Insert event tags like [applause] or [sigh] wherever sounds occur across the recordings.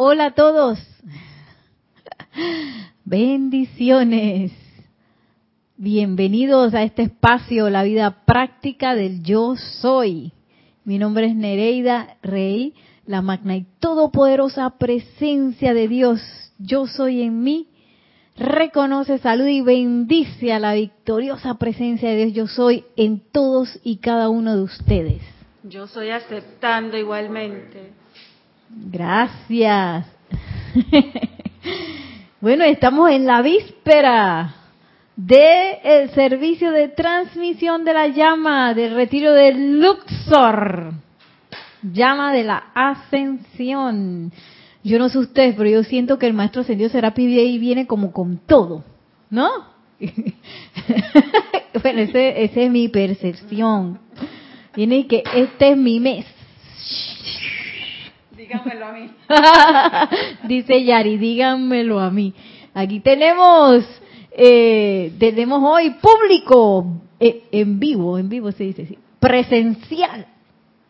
Hola a todos. Bendiciones. Bienvenidos a este espacio, la vida práctica del yo soy. Mi nombre es Nereida Rey, la magna y todopoderosa presencia de Dios. Yo soy en mí. Reconoce, saluda y bendice a la victoriosa presencia de Dios. Yo soy en todos y cada uno de ustedes. Yo soy aceptando igualmente. Gracias. [laughs] bueno, estamos en la víspera del servicio de transmisión de la llama del retiro de Luxor. Llama de la ascensión. Yo no sé ustedes, pero yo siento que el maestro ascendido Serapi y viene como con todo, ¿no? [laughs] bueno, esa es mi percepción. Viene que este es mi mes. Díganmelo a mí. [laughs] Dice Yari, díganmelo a mí. Aquí tenemos, eh, tenemos hoy público eh, en vivo, en vivo se dice así, presencial.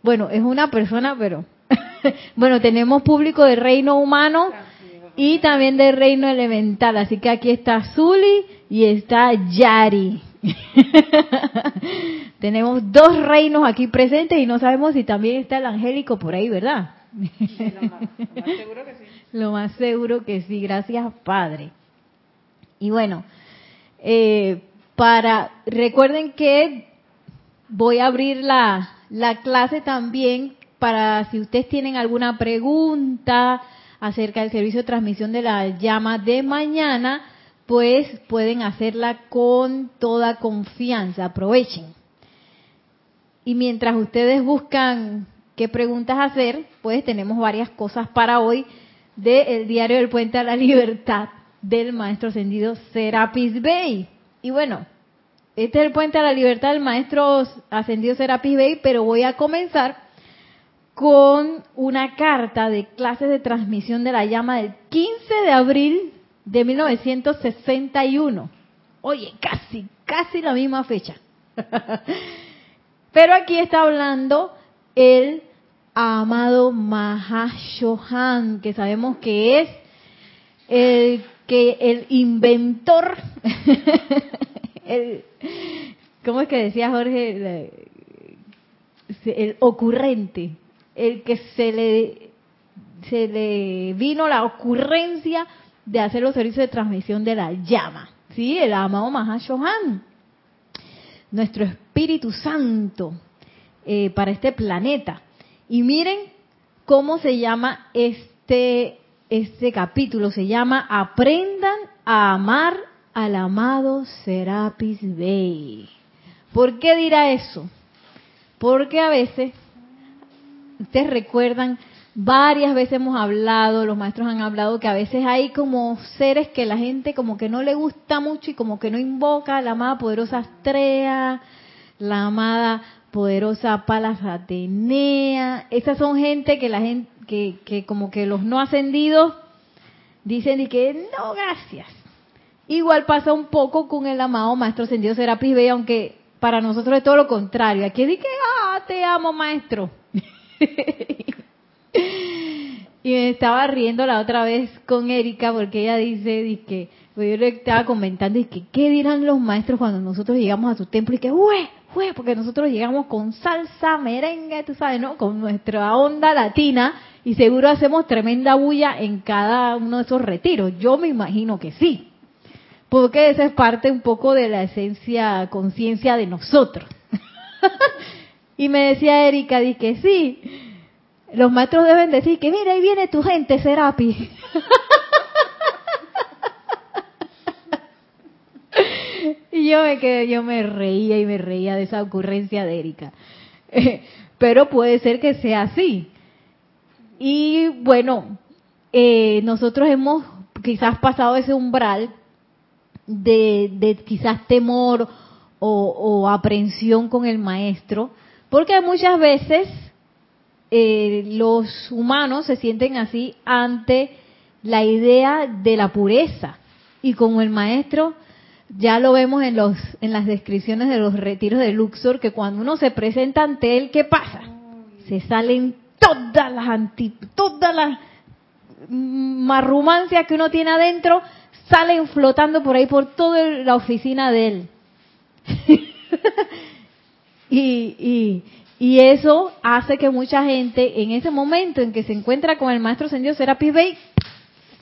Bueno, es una persona, pero [laughs] bueno, tenemos público del reino humano y también del reino elemental. Así que aquí está Zuli y está Yari. [laughs] tenemos dos reinos aquí presentes y no sabemos si también está el angélico por ahí, ¿verdad? [laughs] lo, más, seguro que sí. Gracias Padre. Y bueno, eh, para recuerden que voy a abrir la, la clase también para si ustedes tienen alguna pregunta acerca del servicio de transmisión de la llama de mañana, pues pueden hacerla con toda confianza. Aprovechen. Y mientras ustedes buscan qué preguntas hacer, pues tenemos varias cosas para hoy del diario del Puente a la Libertad del maestro ascendido Serapis Bey. Y bueno, este es el Puente a la Libertad del maestro ascendido Serapis Bey, pero voy a comenzar con una carta de clases de transmisión de la llama del 15 de abril de 1961. Oye, casi, casi la misma fecha. [laughs] Pero aquí está hablando el amado Mahashohan, que sabemos que es el que el inventor, [laughs] el, ¿cómo es que decía Jorge? El ocurrente, el que se le se le vino la ocurrencia de hacer los servicios de transmisión de la llama, sí, el amado Mahashohan, nuestro Espíritu Santo eh, para este planeta. Y miren cómo se llama este, este capítulo. Se llama Aprendan a amar al amado Serapis Bey. ¿Por qué dirá eso? Porque a veces, ustedes recuerdan, varias veces hemos hablado, los maestros han hablado que a veces hay como seres que la gente como que no le gusta mucho y como que no invoca la amada poderosa Astrea, la amada poderosa Palas Atenea. Esas son gente que la gente, que, que como que los no ascendidos dicen y que no, gracias. Igual pasa un poco con el amado Maestro Ascendido Serapis Bey, aunque para nosotros es todo lo contrario. Aquí es que, ah, te amo, Maestro. [laughs] y me estaba riendo la otra vez con Erika porque ella dice, que pues yo le estaba comentando, y que, ¿qué dirán los maestros cuando nosotros llegamos a su templo? Y que, ¡uy! Fue porque nosotros llegamos con salsa, merengue, tú sabes, ¿no? Con nuestra onda latina y seguro hacemos tremenda bulla en cada uno de esos retiros. Yo me imagino que sí. Porque esa es parte un poco de la esencia, conciencia de nosotros. [laughs] y me decía Erika, di que sí. Los maestros deben decir que mira, ahí viene tu gente, Serapi. Yo me quedé, yo me reía y me reía de esa ocurrencia de Erika. [laughs] Pero puede ser que sea así. Y bueno, eh, nosotros hemos quizás pasado ese umbral de, de quizás temor o, aprensión con el maestro, porque muchas veces eh, los humanos se sienten así ante la idea de la pureza. Y como el maestro ya lo vemos en los en las descripciones de los retiros de Luxor que cuando uno se presenta ante él, ¿qué pasa? Se salen todas las anti, todas las marrumancias que uno tiene adentro salen flotando por ahí por toda la oficina de él. [laughs] y, y, eso hace que mucha gente en ese momento en que se encuentra con el maestro ascendido Serapis Bey,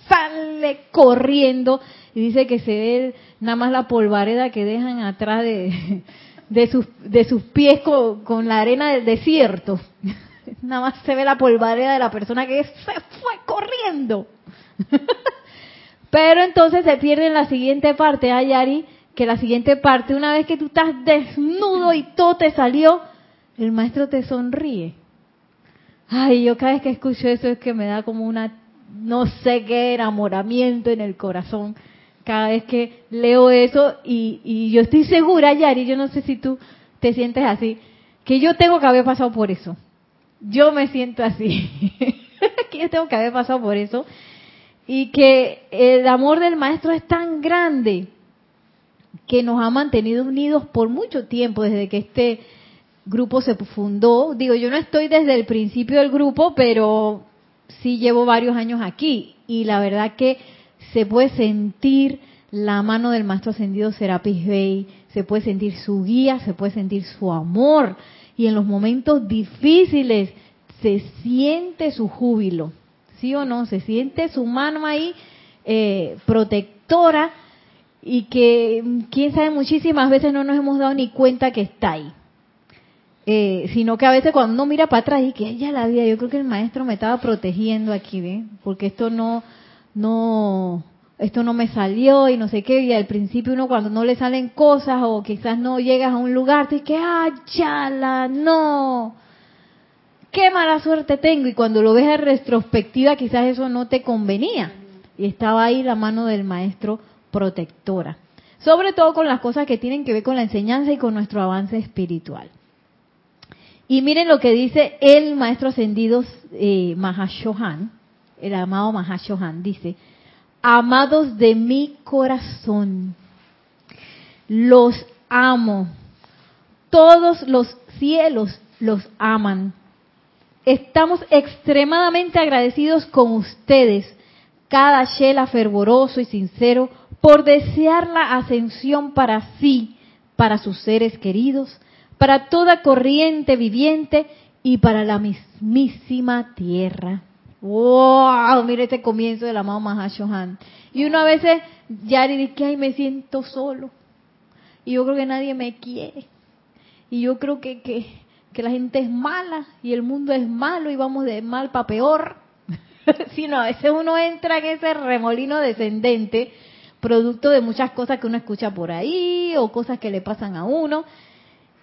sale corriendo y dice que se ve nada más la polvareda que dejan atrás de, de, sus, de sus pies con, la arena del desierto. [laughs] Nada más se ve la polvareda de la persona que se fue corriendo. [laughs] Pero entonces se pierde en la siguiente parte, Ayari, ¿ah, que la siguiente parte, una vez que tú estás desnudo y todo te salió, el maestro te sonríe. Ay, yo cada vez que escucho eso es que me da como una, no sé qué, enamoramiento en el corazón. Cada vez que leo eso y, y yo estoy segura, Yari, yo no sé si tú te sientes así, que yo tengo que haber pasado por eso. Yo me siento así. [laughs] que yo tengo que haber pasado por eso. Y que el amor del maestro es tan grande que nos ha mantenido unidos por mucho tiempo, desde que este grupo se fundó. Digo, yo no estoy desde el principio del grupo, pero sí llevo varios años aquí. Y la verdad que se puede sentir la mano del maestro ascendido Serapis Bey, se puede sentir su guía, se puede sentir su amor. Y en los momentos difíciles se siente su júbilo, ¿sí o no? Se siente su mano ahí eh, protectora y que, quién sabe, muchísimas veces no nos hemos dado ni cuenta que está ahí. Eh, sino que a veces cuando uno mira para atrás y que ella la vida, yo creo que el maestro me estaba protegiendo aquí, ¿ve? Porque esto no, no, esto no me salió y no sé qué, y al principio uno cuando no le salen cosas o quizás no llegas a un lugar, te que, ah, chala, no, qué mala suerte tengo, y cuando lo ves en retrospectiva quizás eso no te convenía, y estaba ahí la mano del maestro protectora. Sobre todo con las cosas que tienen que ver con la enseñanza y con nuestro avance espiritual. Y miren lo que dice el maestro ascendido eh, Mahashohan, el amado Mahashohan, dice, amados de mi corazón, los amo, todos los cielos los aman. Estamos extremadamente agradecidos con ustedes, cada Shela fervoroso y sincero, por desear la ascensión para sí, para sus seres queridos, para toda corriente viviente y para la mismísima tierra. ¡Wow! Mire este comienzo del amado Mahashohan. Y uno a veces, ya dice que ay, me siento solo. Y yo creo que nadie me quiere. Y yo creo que, que, que la gente es mala y el mundo es malo y vamos de mal para peor. [laughs] si no, a veces uno entra en ese remolino descendente producto de muchas cosas que uno escucha por ahí o cosas que le pasan a uno.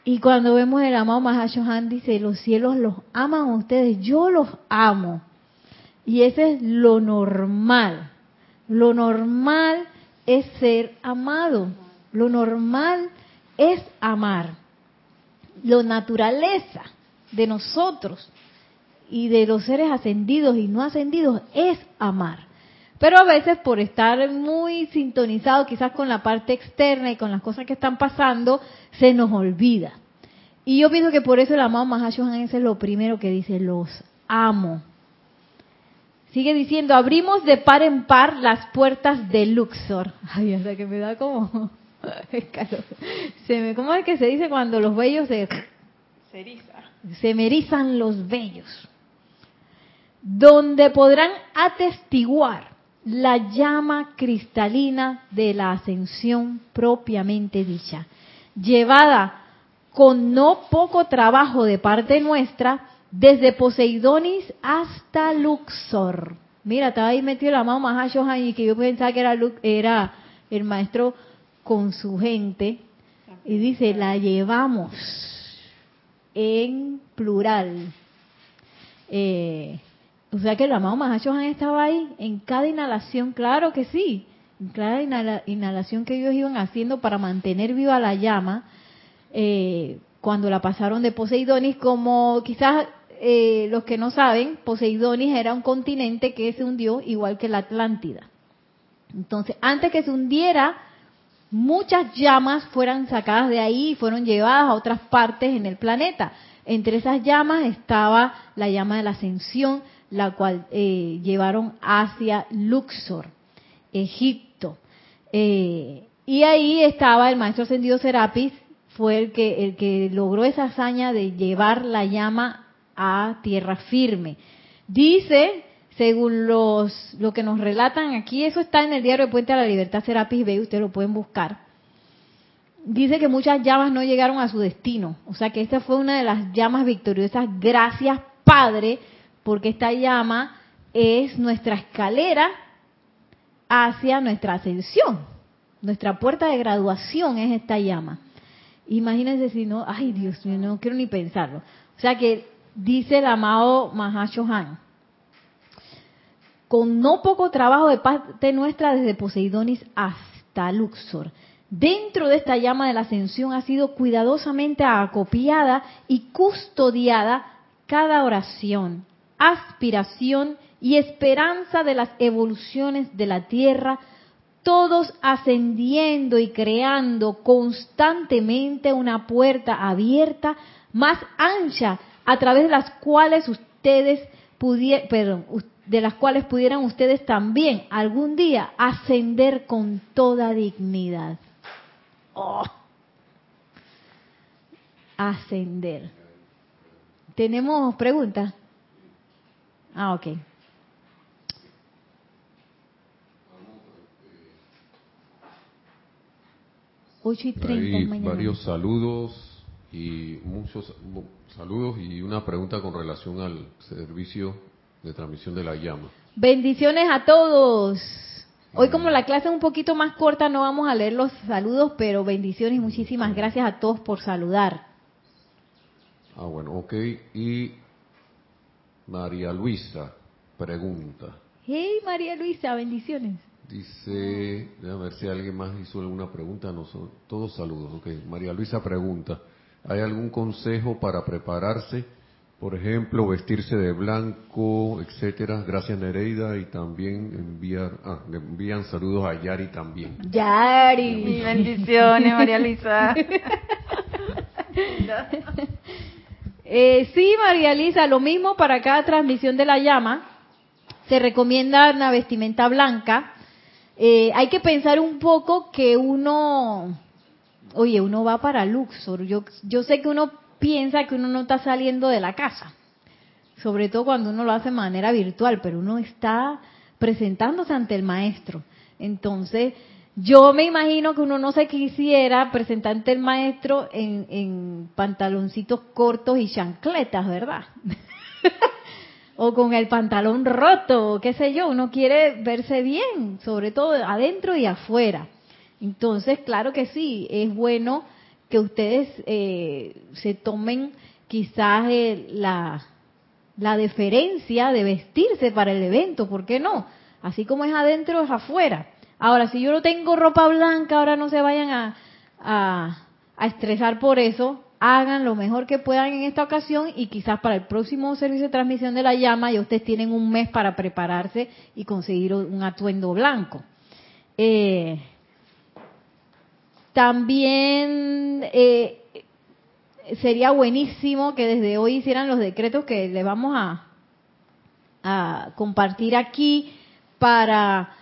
Y cuando vemos el amado Mahashohan dice, los cielos los aman a ustedes, yo los amo. Y ese es lo normal. Lo normal es ser amado. Lo normal es amar. Lo naturaleza de nosotros y de los seres ascendidos y no ascendidos es amar. Pero a veces por estar muy sintonizado quizás con la parte externa y con las cosas que están pasando, se nos olvida. Y yo pienso que por eso el amado Mahashohan es lo primero que dice, los amo. Sigue diciendo, abrimos de par en par las puertas de Luxor. [laughs] Ay, hasta que me da como... [laughs] se me, ¿Cómo es que se dice cuando los vellos se... Se Se merizan los vellos. Donde podrán atestiguar la llama cristalina de la ascensión propiamente dicha, llevada con no poco trabajo de parte nuestra, desde Poseidonis hasta Luxor. Mira, estaba ahí metido la mano Mahashohan y que yo pensaba que era, era el maestro con su gente. Y dice, la llevamos en plural. Eh, o sea que el amado Mahashohan estaba ahí en cada inhalación, claro que sí, en cada inhalación que ellos iban haciendo para mantener viva la llama, eh, cuando la pasaron de Poseidonis, como quizás eh, los que no saben, Poseidonis era un continente que se hundió igual que la Atlántida. Entonces, antes que se hundiera, muchas llamas fueran sacadas de ahí y fueron llevadas a otras partes en el planeta. Entre esas llamas estaba la llama de la ascensión, la cual eh, llevaron hacia Luxor, Egipto. Eh, y ahí estaba el maestro ascendido Serapis, fue el que, el que logró esa hazaña de llevar la llama a tierra firme. Dice, según los, lo que nos relatan aquí, eso está en el diario de Puente a la Libertad Serapis Bay, ustedes lo pueden buscar. Dice que muchas llamas no llegaron a su destino. O sea que esta fue una de las llamas victoriosas. Gracias, Padre, porque esta llama es nuestra escalera hacia nuestra ascensión. Nuestra puerta de graduación es esta llama. Imagínense si no, ay Dios mío, no quiero ni pensarlo. O sea que dice el amado Mahashohan, con no poco trabajo de parte nuestra desde Poseidonis hasta Luxor. Dentro de esta llama de la ascensión ha sido cuidadosamente acopiada y custodiada cada oración, aspiración y esperanza de las evoluciones de la Tierra, todos ascendiendo y creando constantemente una puerta abierta más ancha a través de las cuales ustedes pudieran, perdón, de las cuales pudieran ustedes también algún día ascender con toda dignidad. Oh. Ascender. ¿Tenemos preguntas? Ah, ok. Ocho y treinta Hay varios saludos y muchos mu- saludos y una pregunta con relación al servicio de transmisión de la llama. Bendiciones a todos. Hoy como la clase es un poquito más corta, no vamos a leer los saludos, pero bendiciones y muchísimas gracias a todos por saludar. Ah, bueno, ok. Y María Luisa pregunta. Hey María Luisa, bendiciones. Dice, déjame ver si alguien más hizo alguna pregunta. No son, todos saludos. Ok, María Luisa pregunta, ¿hay algún consejo para prepararse? Por ejemplo, vestirse de blanco, etcétera. Gracias Nereida y también enviar, ah, le envían saludos a Yari también. Yari. bendiciones, María Luisa. [laughs] Eh, sí, María Lisa, lo mismo para cada transmisión de la llama. Se recomienda una vestimenta blanca. Eh, hay que pensar un poco que uno, oye, uno va para Luxor. Yo, yo sé que uno piensa que uno no está saliendo de la casa, sobre todo cuando uno lo hace de manera virtual, pero uno está presentándose ante el maestro. Entonces, yo me imagino que uno no se quisiera presentar ante el maestro en, en pantaloncitos cortos y chancletas, ¿verdad? [laughs] o con el pantalón roto, o qué sé yo, uno quiere verse bien, sobre todo adentro y afuera. Entonces, claro que sí, es bueno que ustedes eh, se tomen quizás eh, la, la deferencia de vestirse para el evento, ¿por qué no? Así como es adentro, es afuera. Ahora, si yo no tengo ropa blanca, ahora no se vayan a, a, a estresar por eso, hagan lo mejor que puedan en esta ocasión y quizás para el próximo servicio de transmisión de la llama ya ustedes tienen un mes para prepararse y conseguir un atuendo blanco. Eh, también eh, sería buenísimo que desde hoy hicieran los decretos que le vamos a, a compartir aquí para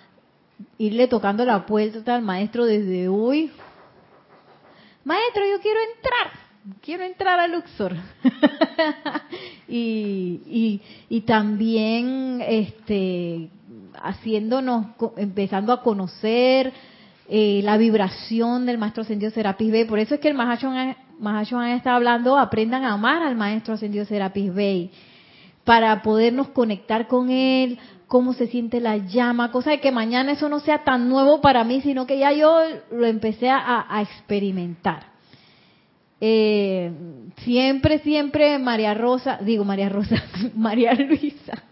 irle tocando la puerta al maestro desde hoy. Maestro, yo quiero entrar, quiero entrar a Luxor. [laughs] y, y, y también este haciéndonos, empezando a conocer eh, la vibración del maestro ascendido Serapis Bey. Por eso es que el Mahashohan está hablando, aprendan a amar al maestro ascendido Serapis Bey, para podernos conectar con él, cómo se siente la llama, cosa de que mañana eso no sea tan nuevo para mí, sino que ya yo lo empecé a, a experimentar. Eh, siempre, siempre María Rosa, digo María Rosa, [laughs] María Luisa,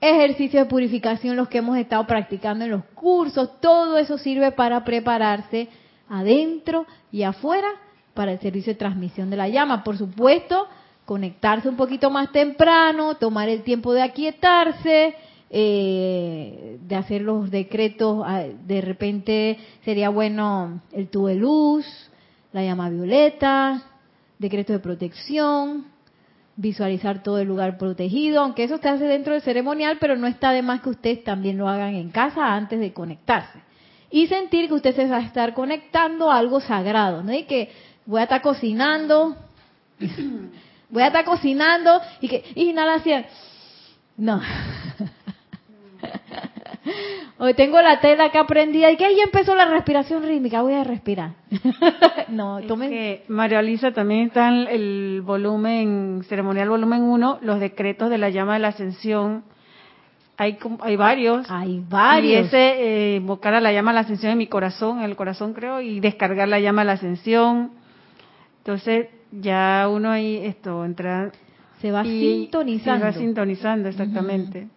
ejercicios de purificación, los que hemos estado practicando en los cursos, todo eso sirve para prepararse adentro y afuera para el servicio de transmisión de la llama. Por supuesto, conectarse un poquito más temprano, tomar el tiempo de aquietarse, eh, de hacer los decretos, ah, de repente sería bueno el tubo de luz, la llama violeta, decreto de protección, visualizar todo el lugar protegido, aunque eso se hace dentro del ceremonial, pero no está de más que ustedes también lo hagan en casa antes de conectarse. Y sentir que usted se va a estar conectando a algo sagrado, ¿no? Y que voy a estar cocinando, [coughs] voy a estar cocinando y que inhalación. No. [laughs] Hoy tengo la tela que aprendí y que ahí empezó la respiración rítmica, voy a respirar. [laughs] no, tomen. que María Lisa también está en el volumen, ceremonial volumen 1, los decretos de la llama de la ascensión. Hay, hay varios. Hay varios. Y ese, eh, invocar a la llama de la ascensión en mi corazón, en el corazón creo, y descargar la llama de la ascensión. Entonces, ya uno ahí, esto, entra. Se va sintonizando. Se va sintonizando, exactamente.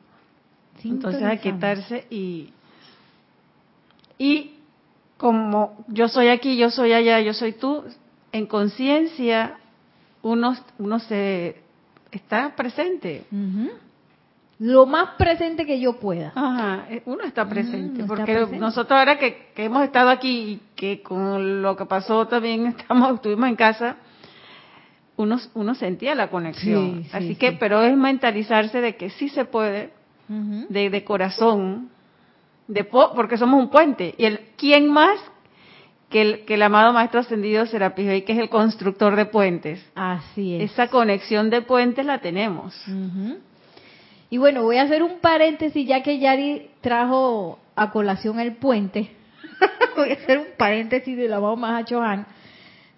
Entonces hay que quitarse y y como yo soy aquí, yo soy allá, yo soy tú, en conciencia uno uno se está presente. Lo más presente que yo pueda. Ajá, eh, uno está presente, porque nosotros ahora que, hemos estado aquí y que con lo que pasó también [laughs] estamos estuvimos en casa, uno, uno sentía la conexión. Así que, pero es mentalizarse de que sí se puede, de, corazón, de porque somos un puente. Y el quién más que el, que el amado Maestro Ascendido Serapis Bey, que es el constructor de puentes. Así es. Esa conexión de puentes la tenemos. Y bueno, voy a hacer un paréntesis ya que Yari trajo a colación el puente. [laughs] voy a hacer un paréntesis del amado Mahacho Han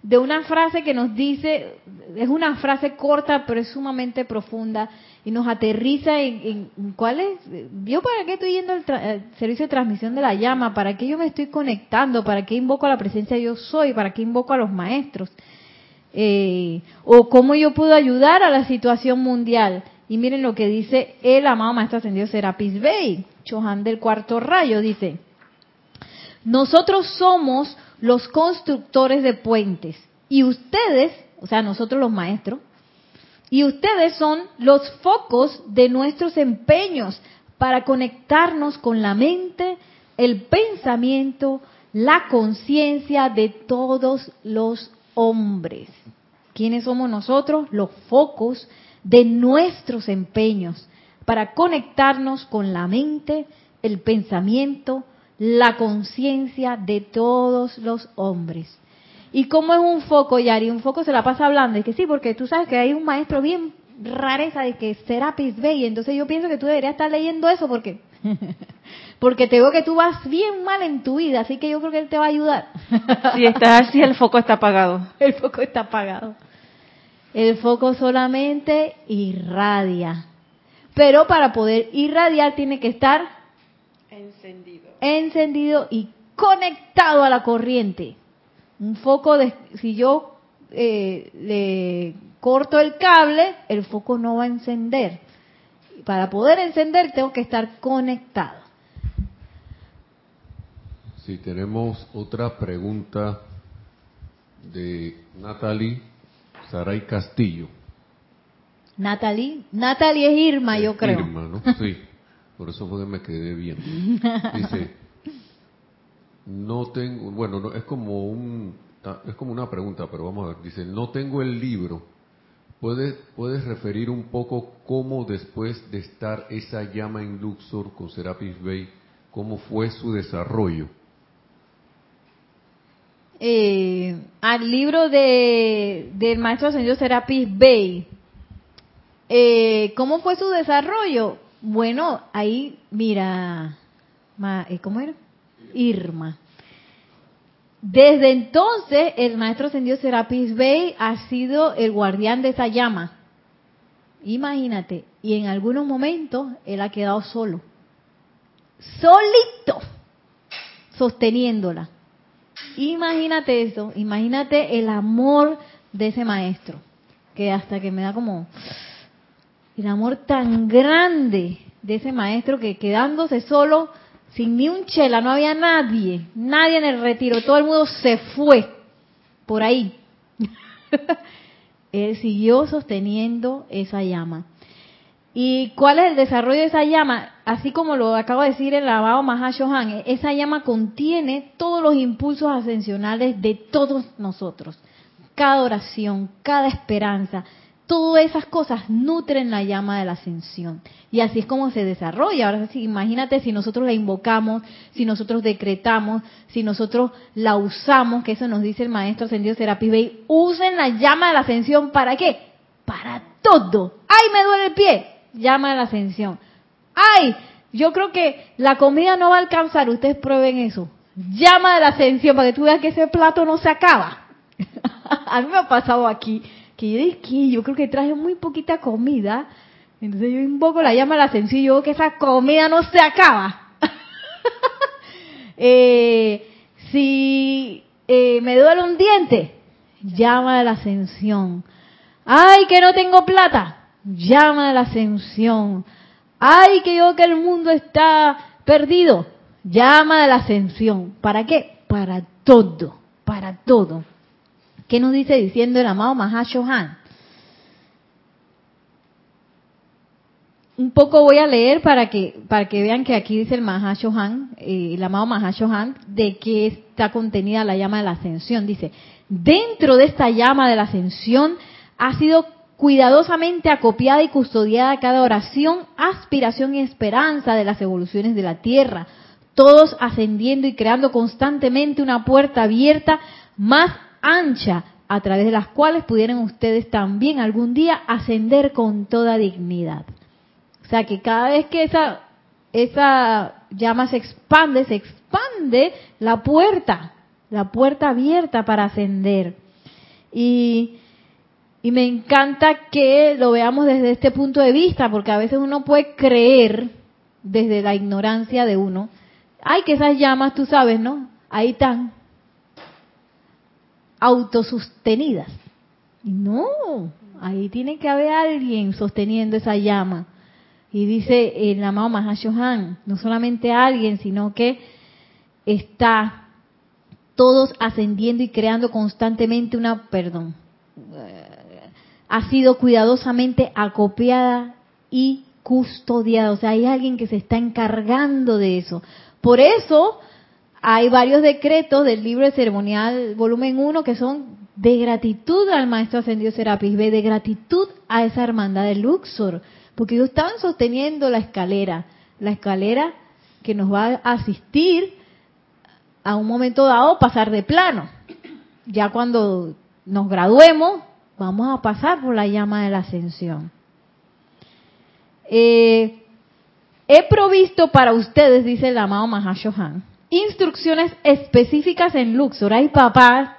de una frase que nos dice, es una frase corta pero es sumamente profunda y nos aterriza en, cuál es, yo para qué estoy yendo al servicio de transmisión de la llama, para qué yo me estoy conectando, para qué invoco a la presencia yo soy, para qué invoco a los maestros, eh, o cómo yo puedo ayudar a la situación mundial. Y miren lo que dice el amado maestro ascendido Serapis Bey, Chohan del cuarto rayo, dice, nosotros somos los constructores de puentes y ustedes, o sea, nosotros los maestros, y ustedes son los focos de nuestros empeños para conectarnos con la mente, el pensamiento, la conciencia de todos los hombres. ¿Quiénes somos nosotros? Los focos de nuestros empeños para conectarnos con la mente, el pensamiento, la conciencia de todos los hombres. ¿Y cómo es un foco, Yari? Un foco se la pasa hablando. Es que sí, porque tú sabes que hay un maestro bien rareza de que Serapis Bey. Entonces yo pienso que tú deberías estar leyendo eso porque [laughs] porque te veo que tú vas bien mal en tu vida, así que yo creo que él te va a ayudar. si estás así, el foco está apagado. [laughs] El foco está apagado. El foco solamente irradia. Pero para poder irradiar tiene que estar encendido. Encendido y conectado a la corriente un foco de, si yo eh, le corto el cable, el foco no va a encender. Para poder encender tengo que estar conectado. Si tenemos otra pregunta de Natalie Saray Castillo. Natalie, Natalie es Irma, yo creo. Irma, ¿no? Sí, por eso fue que me quedé bien. [laughs] Dice, no tengo, bueno, no, es como un, es como una pregunta, pero vamos a ver. Dice, no tengo el libro. ¿Puedes, puedes referir un poco cómo después de estar esa llama en Luxor con Serapis Bay, cómo fue su desarrollo? Eh, al libro de, del maestro señor Serapis Bay, eh, ¿cómo fue su desarrollo? Bueno, ahí, mira, eh, ¿cómo era? Irma. Desde entonces, el maestro ascendido Serapis Bey ha sido el guardián de esa llama. Imagínate, y en algunos momentos él ha quedado solo, solito, sosteniéndola. Imagínate eso, imagínate el amor de ese maestro, que hasta que me da como el amor tan grande de ese maestro que quedándose solo sin ni un chela, no había nadie, nadie en el retiro, todo el mundo se fue por ahí. [laughs] Él siguió sosteniendo esa llama. ¿Y cuál es el desarrollo de esa llama? Así como lo acabo de decir el lavado Mahashohan, esa llama contiene todos los impulsos ascensionales de todos nosotros. Cada oración, cada esperanza, todas esas cosas nutren la llama de la ascensión. Y así es como se desarrolla. Ahora sí, imagínate si nosotros la invocamos, si nosotros decretamos, si nosotros la usamos, que eso nos dice el maestro ascendido Serapis usen la llama de la ascensión para qué? Para todo. ¡Ay, me duele el pie! Llama de la ascensión. ¡Ay! Yo creo que la comida no va a alcanzar. Ustedes prueben eso. Llama de la ascensión para que tú veas que ese plato no se acaba. [laughs] a mí me ha pasado aquí que yo creo que traje muy poquita comida. Entonces yo invoco la llama de la y yo que esa comida no se acaba. [laughs] Eh, si eh, me duele un diente, llama de la ascensión. Ay, que no tengo plata, llama de la ascensión. Ay, que yo que el mundo está perdido, llama de la ascensión. ¿Para qué? Para todo, para todo. ¿Qué nos dice diciendo el amado Mahashohan? Un poco voy a leer para que para que vean que aquí dice el Mahashohan, eh, el amado Mahashohan, de qué está contenida la llama de la ascensión. Dice, dentro de esta llama de la ascensión ha sido cuidadosamente acopiada y custodiada cada oración, aspiración y esperanza de las evoluciones de la Tierra, todos ascendiendo y creando constantemente una puerta abierta más ancha a través de las cuales pudieran ustedes también algún día ascender con toda dignidad. O sea que cada vez que esa, esa llama se expande, se expande la puerta, la puerta abierta para ascender. Y, y me encanta que lo veamos desde este punto de vista, porque a veces uno puede creer desde la ignorancia de uno, ay, que esas llamas, tú sabes, ¿no? Ahí están, autosostenidas. No, ahí tiene que haber alguien sosteniendo esa llama. Y dice el amado Mahashohan, no solamente alguien, sino que está todos ascendiendo y creando constantemente una, perdón, ha sido cuidadosamente acopiada y custodiada. O sea, hay alguien que se está encargando de eso. Por eso hay varios decretos del libro de ceremonial volumen 1 que son de gratitud al maestro ascendido Serapis B, de gratitud a esa hermandad de Luxor, porque ellos estaban sosteniendo la escalera, la escalera que nos va a asistir a un momento dado pasar de plano. Ya cuando nos graduemos, vamos a pasar por la llama de la ascensión. Eh, he provisto para ustedes, dice el amado Mahashohan, instrucciones específicas en Luxor. Ay, papá,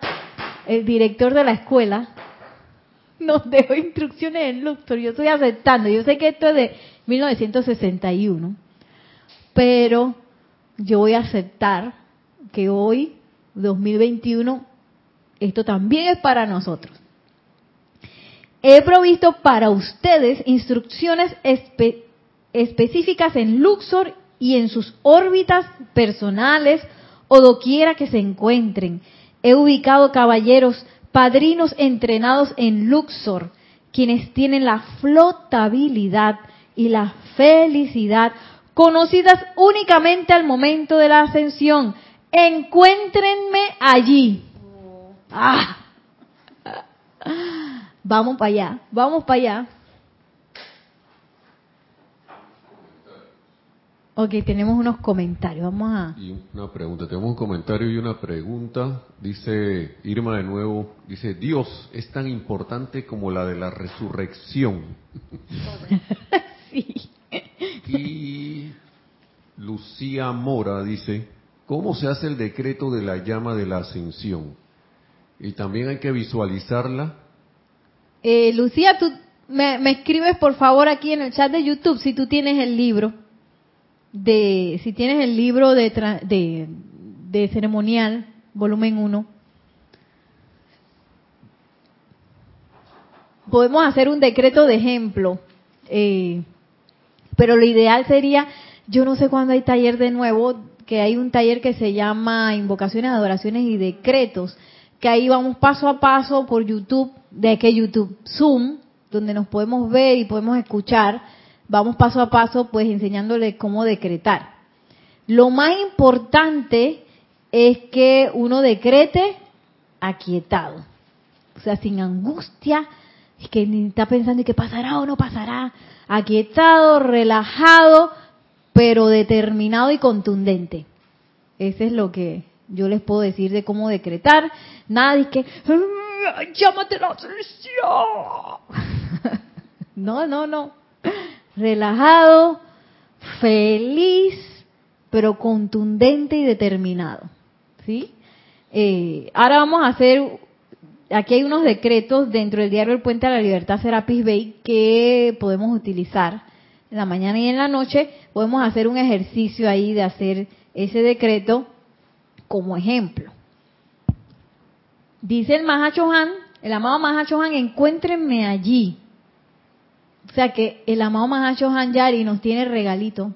el director de la escuela, nos dejó instrucciones en Luxor. Yo estoy aceptando. Yo sé que esto es de 1961, pero yo voy a aceptar que hoy, 2021, esto también es para nosotros. He provisto para ustedes instrucciones específicas en Luxor y en sus órbitas personales o doquiera que se encuentren. He ubicado caballeros, padrinos entrenados en Luxor, quienes tienen la flotabilidad y la felicidad conocidas únicamente al momento de la ascensión. Encuéntrenme allí. Ah. Vamos para allá, vamos para allá. Ok, tenemos unos comentarios. Vamos a. Y una pregunta. Tenemos un comentario y una pregunta. Dice Irma de nuevo: Dice, Dios es tan importante como la de la resurrección. [laughs] sí. Y Lucía Mora dice: ¿Cómo se hace el decreto de la llama de la ascensión? Y también hay que visualizarla. Eh, Lucía, tú me, me escribes por favor aquí en el chat de YouTube si tú tienes el libro de, si tienes el libro de, de, de ceremonial, volumen 1, podemos hacer un decreto de ejemplo, eh, pero lo ideal sería, yo no sé cuándo hay taller de nuevo, que hay un taller que se llama Invocaciones, Adoraciones y Decretos, que ahí vamos paso a paso por YouTube, de que YouTube, Zoom, donde nos podemos ver y podemos escuchar vamos paso a paso pues enseñándole cómo decretar. Lo más importante es que uno decrete aquietado, o sea, sin angustia, que ni está pensando y que pasará o no pasará. Aquietado, relajado, pero determinado y contundente. Ese es lo que yo les puedo decir de cómo decretar. Nada de que, llámate la atención. [laughs] no, no, no. Relajado, feliz, pero contundente y determinado. ¿Sí? Eh, ahora vamos a hacer, aquí hay unos decretos dentro del diario El Puente a la Libertad Serapis Bay que podemos utilizar en la mañana y en la noche. Podemos hacer un ejercicio ahí de hacer ese decreto como ejemplo. Dice el Mahachohan, el amado Mahachohan, encuéntrenme allí. O sea que el amado Mahachohan Yari nos tiene regalito.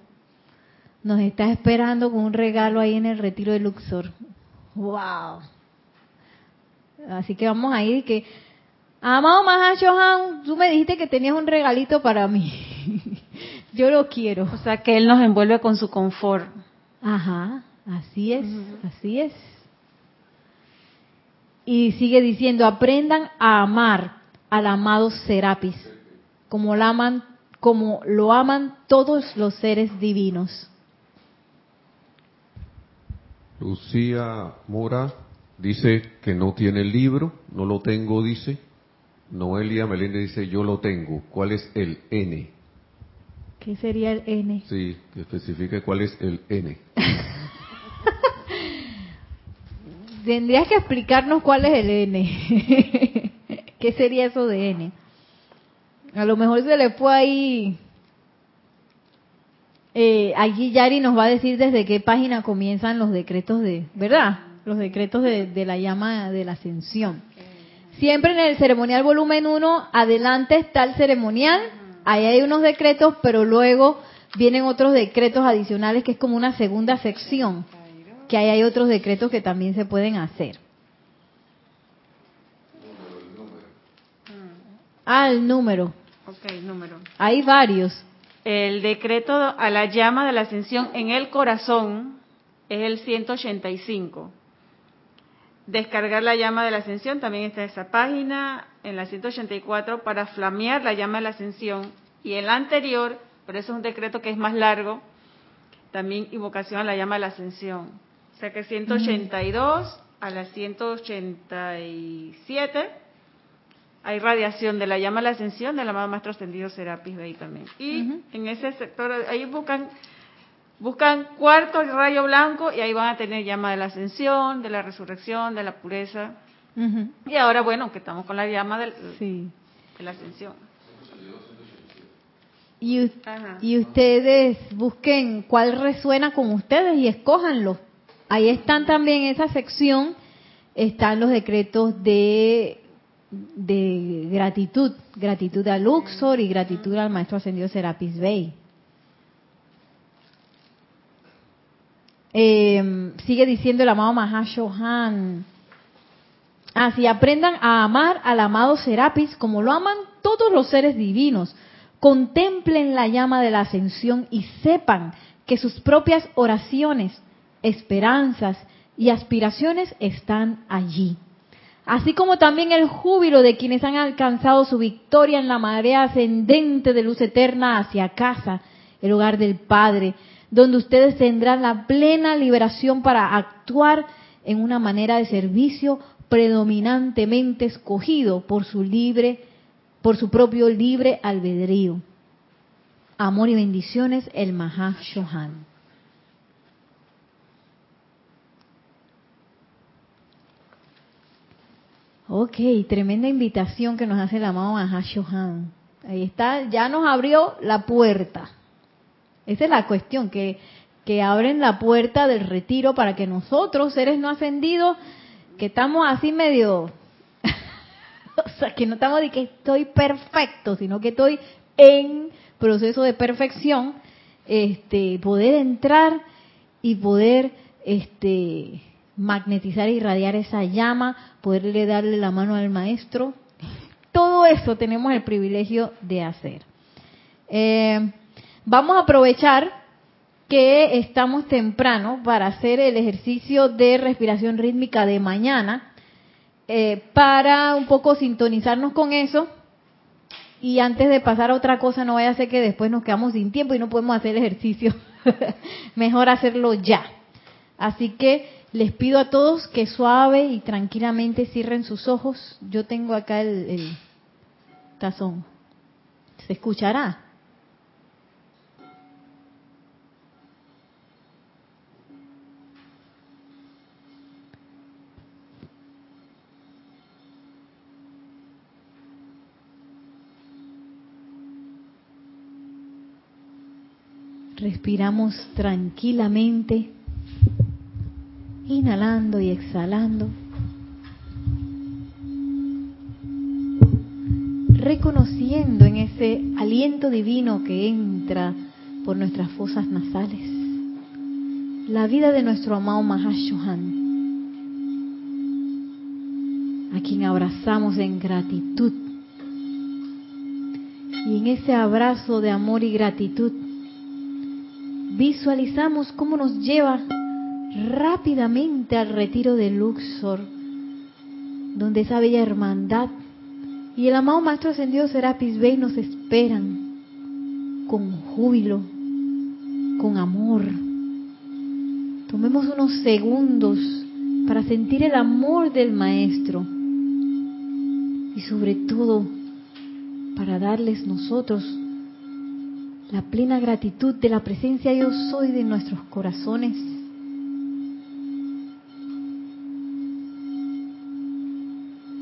Nos está esperando con un regalo ahí en el retiro de Luxor. ¡Wow! Así que vamos a ir que, amado Mahashohan, tú me dijiste que tenías un regalito para mí. [laughs] Yo lo quiero. O sea que Él nos envuelve con su confort. Ajá, así es, así es. Y sigue diciendo, aprendan a amar al amado Serapis, como lo aman, como lo aman todos los seres divinos. Lucía Mora dice que no tiene el libro, no lo tengo, dice. Noelia Meléndez dice, yo lo tengo. ¿Cuál es el N? ¿Qué sería el N? Sí, que especifique cuál es el N. [laughs] Tendrías que explicarnos cuál es el N. [laughs] ¿Qué sería eso de N? A lo mejor se le fue ahí eh, allí Yari nos va a decir desde qué página comienzan los decretos de, ¿verdad? Los decretos de, la llama de la ascensión. Siempre en el ceremonial volumen 1, adelante está el ceremonial, ahí hay unos decretos, pero luego vienen otros decretos adicionales que es como una segunda sección, que ahí hay otros decretos que también se pueden hacer. Ah, el número. Ok, número. Hay varios. El decreto a la llama de la ascensión en el corazón es el 185. Descargar la llama de la ascensión también está en esa página, en la 184, para flamear la llama de la ascensión. Y el anterior, pero eso es un decreto que es más largo, también invocación a la llama de la ascensión. O sea que 182 a la 187 hay radiación de la llama a la ascensión del amado maestro ascendido Serapis ahí también. Y en ese sector, ahí buscan buscan cuarto rayo blanco y ahí van a tener llama de la ascensión, de la resurrección, de la pureza. Y ahora, bueno, que estamos con la llama de la ascensión. Y, y, ustedes busquen cuál resuena con ustedes y escójanlo. Ahí están también en esa sección, están los decretos de de gratitud, gratitud a Luxor y gratitud al Maestro Ascendido Serapis Bey. Eh, sigue diciendo el amado Mahashohan. Así aprendan a amar al amado Serapis como lo aman todos los seres divinos. Contemplen la llama de la ascensión y sepan que sus propias oraciones, esperanzas y aspiraciones están allí así como también el júbilo de quienes han alcanzado su victoria en la marea ascendente de luz eterna hacia casa, el hogar del Padre, donde ustedes tendrán la plena liberación para actuar en una manera de servicio predominantemente escogido por su libre, por su propio libre albedrío. Amor y bendiciones, el Mahashohan. Ok, tremenda invitación que nos hace el amado Mahashohan. Ahí está, ya nos abrió la puerta. Esa es la cuestión, que, que abren la puerta del retiro para que nosotros, seres no ascendidos, que estamos así medio, [laughs] o sea, que no estamos de que estoy perfecto, sino que estoy en proceso de perfección, este, poder entrar y poder, este, magnetizar y irradiar esa llama, poderle darle la mano al maestro. Todo eso tenemos el privilegio de hacer. Eh, vamos a aprovechar que estamos temprano para hacer el ejercicio de respiración rítmica de mañana, eh, para un poco sintonizarnos con eso Y antes de pasar a otra cosa, no vaya a ser que después nos quedamos sin tiempo y no podemos hacer ejercicio. [laughs] Mejor hacerlo ya. Así que les pido a todos que suave y tranquilamente cierren sus ojos. Yo tengo acá el, tazón. ¿Se escuchará? Respiramos tranquilamente, inhalando y exhalando, reconociendo en ese aliento divino que entra por nuestras fosas nasales la vida de nuestro amado Mahashohan, a quien abrazamos en gratitud. Y en ese abrazo de amor y gratitud, visualizamos cómo nos lleva rápidamente al retiro de Luxor, donde esa bella hermandad y el amado Maestro Ascendido Serapis Bey nos esperan con júbilo, con amor. Tomemos unos segundos para sentir el amor del Maestro y sobre todo para darles nosotros la plena gratitud de la presencia yo soy de nuestros corazones.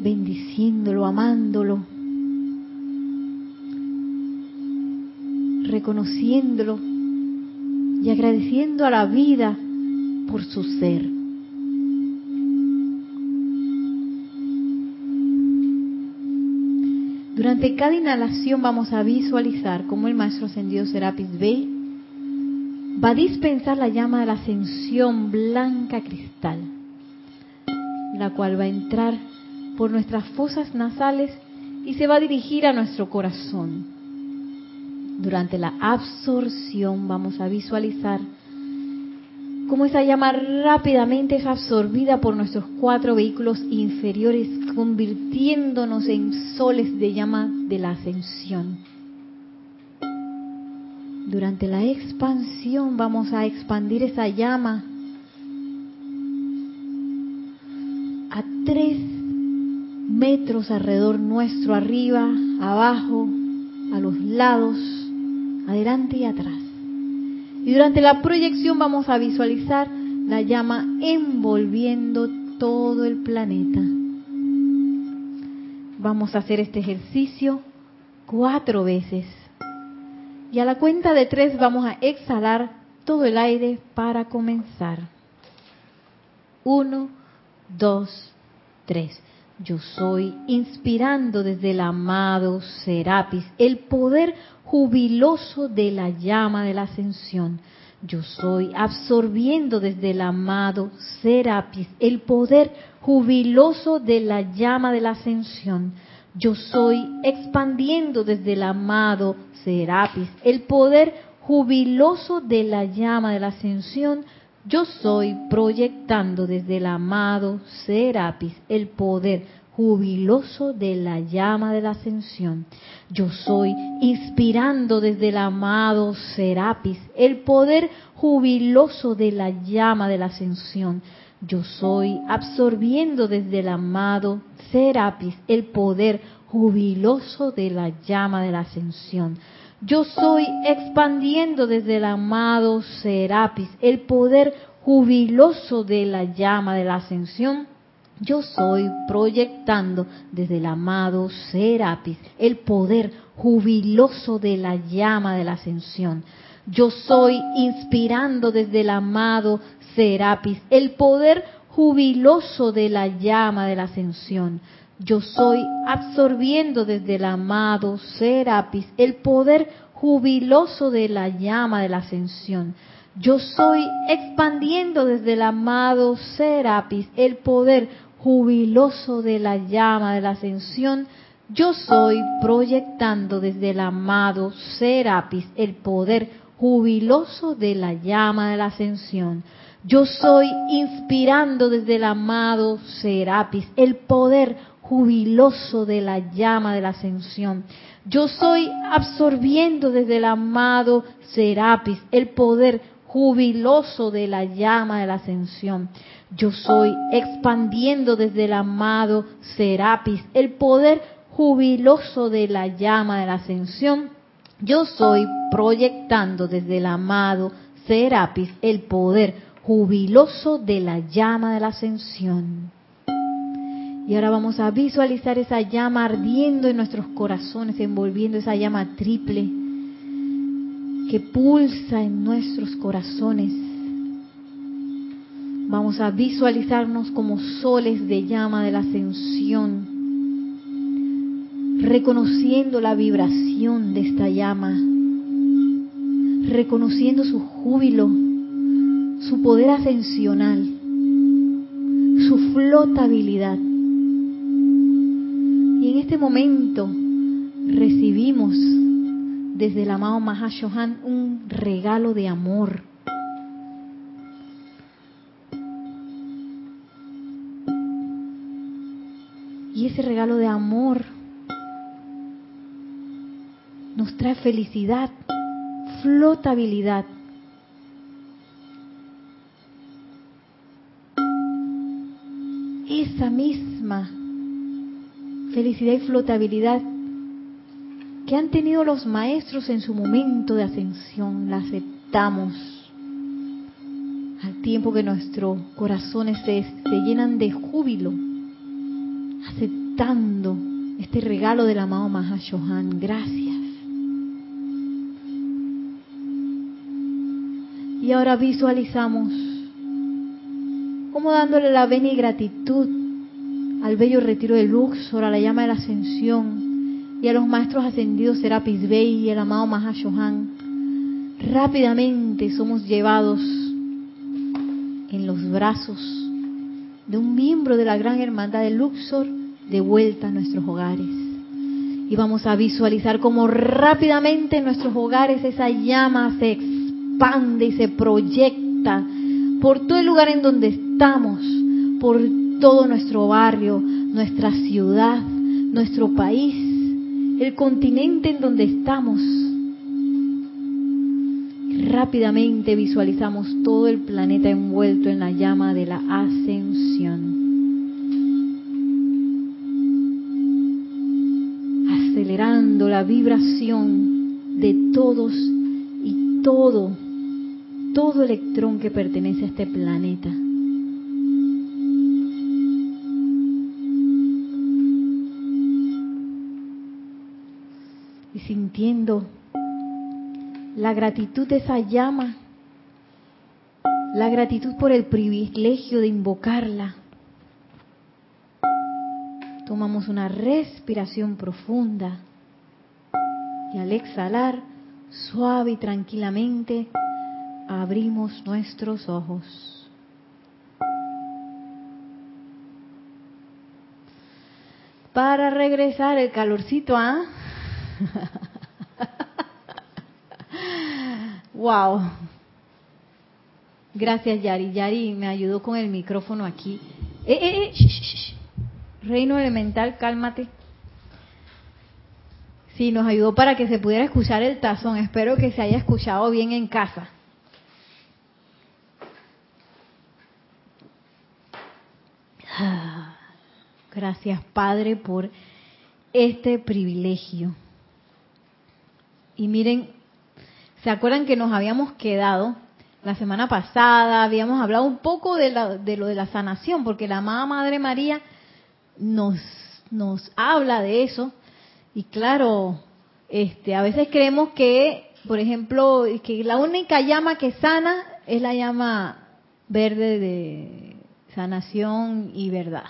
Bendiciéndolo, amándolo, reconociéndolo y agradeciendo a la vida por su ser. Durante cada inhalación vamos a visualizar cómo el Maestro Ascendido Serapis Bey va a dispensar la llama de la ascensión blanca cristal, la cual va a entrar por nuestras fosas nasales y se va a dirigir a nuestro corazón. Durante la absorción vamos a visualizar cómo esa llama rápidamente es absorbida por nuestros cuatro vehículos inferiores, convirtiéndonos en soles de llama de la ascensión. Durante la expansión vamos a expandir esa llama a tres metros alrededor nuestro, arriba, abajo, a los lados, adelante y atrás. Y durante la proyección vamos a visualizar la llama envolviendo todo el planeta. Vamos a hacer este ejercicio cuatro veces. Y a la cuenta de tres vamos a exhalar todo el aire para comenzar. Uno, dos, tres. Yo soy inspirando desde el amado Serapis el poder jubiloso de la llama de la ascensión. Yo soy absorbiendo desde el amado Serapis el poder jubiloso de la llama de la ascensión. Yo soy expandiendo desde el amado Serapis el poder jubiloso de la llama de la ascensión. Yo soy proyectando desde el amado Serapis el poder jubiloso de la llama de la ascensión. Yo soy inspirando desde el amado Serapis el poder jubiloso de la llama de la ascensión. Yo soy absorbiendo desde el amado Serapis el poder jubiloso de la llama de la ascensión. Yo soy expandiendo desde el amado Serapis el poder jubiloso de la llama de la ascensión yo soy proyectando desde el amado Serapis el poder jubiloso de la llama de la ascensión. Yo soy inspirando desde el amado Serapis el poder jubiloso de la llama de la ascensión. Yo soy absorbiendo desde el amado Serapis el poder jubiloso de la llama de la ascensión. Yo soy expandiendo desde el amado Serapis el poder jubiloso de la llama de la ascensión, yo soy proyectando desde el amado Serapis el poder jubiloso de la llama de la ascensión. Yo soy inspirando desde el amado Serapis el poder jubiloso de la llama de la ascensión. Yo soy absorbiendo desde el amado Serapis el poder jubiloso de la llama de la ascensión. Yo soy expandiendo desde el amado Serapis el poder jubiloso de la llama de la ascensión. Yo soy proyectando desde el amado Serapis el poder jubiloso de la llama de la ascensión. Y ahora vamos a visualizar esa llama ardiendo en nuestros corazones, envolviendo esa llama triple que pulsa en nuestros corazones. Vamos a visualizarnos como soles de llama de la ascensión, reconociendo la vibración de esta llama, reconociendo su júbilo, su poder ascensional, su flotabilidad. Y en este momento recibimos desde el amado Mahashohan un regalo de amor. Y ese regalo de amor nos trae felicidad, flotabilidad. Esa misma felicidad y flotabilidad que han tenido los maestros en su momento de ascensión, la aceptamos al tiempo que nuestros corazones se, se llenan de júbilo, aceptando este regalo del amado Mahashohan. Gracias. Y ahora visualizamos como dándole la venia y gratitud al bello retiro de Luxor, a la llama de la ascensión y a los maestros ascendidos Serapis Bey y el amado Mahashohan, rápidamente somos llevados en los brazos de un miembro de la gran hermandad de Luxor de vuelta a nuestros hogares. Y vamos a visualizar cómo rápidamente en nuestros hogares esa llama se expande y se proyecta por todo el lugar en donde estamos, por todo nuestro barrio, nuestra ciudad, nuestro país, el continente en donde estamos. Rápidamente visualizamos todo el planeta envuelto en la llama de la ascensión. Acelerando la vibración de todos y todo, todo electrón que pertenece a este planeta. Sintiendo la gratitud de esa llama, la gratitud por el privilegio de invocarla. Tomamos una respiración profunda y al exhalar, suave y tranquilamente, abrimos nuestros ojos. Para regresar el calorcito, ¿ah? [laughs] wow. Gracias, Yari. Yari me ayudó con el micrófono aquí. Eh, eh, eh Reino elemental, cálmate. Sí, nos ayudó para que se pudiera escuchar el tazón. Espero que se haya escuchado bien en casa. [sighs] Gracias, Padre, por este privilegio. Y miren, ¿se acuerdan que nos habíamos quedado la semana pasada? Habíamos hablado un poco de, lo de la sanación, porque la amada Madre María nos, nos habla de eso. Y claro, este, a veces creemos que, por ejemplo, que la única llama que sana es la llama verde de sanación y verdad.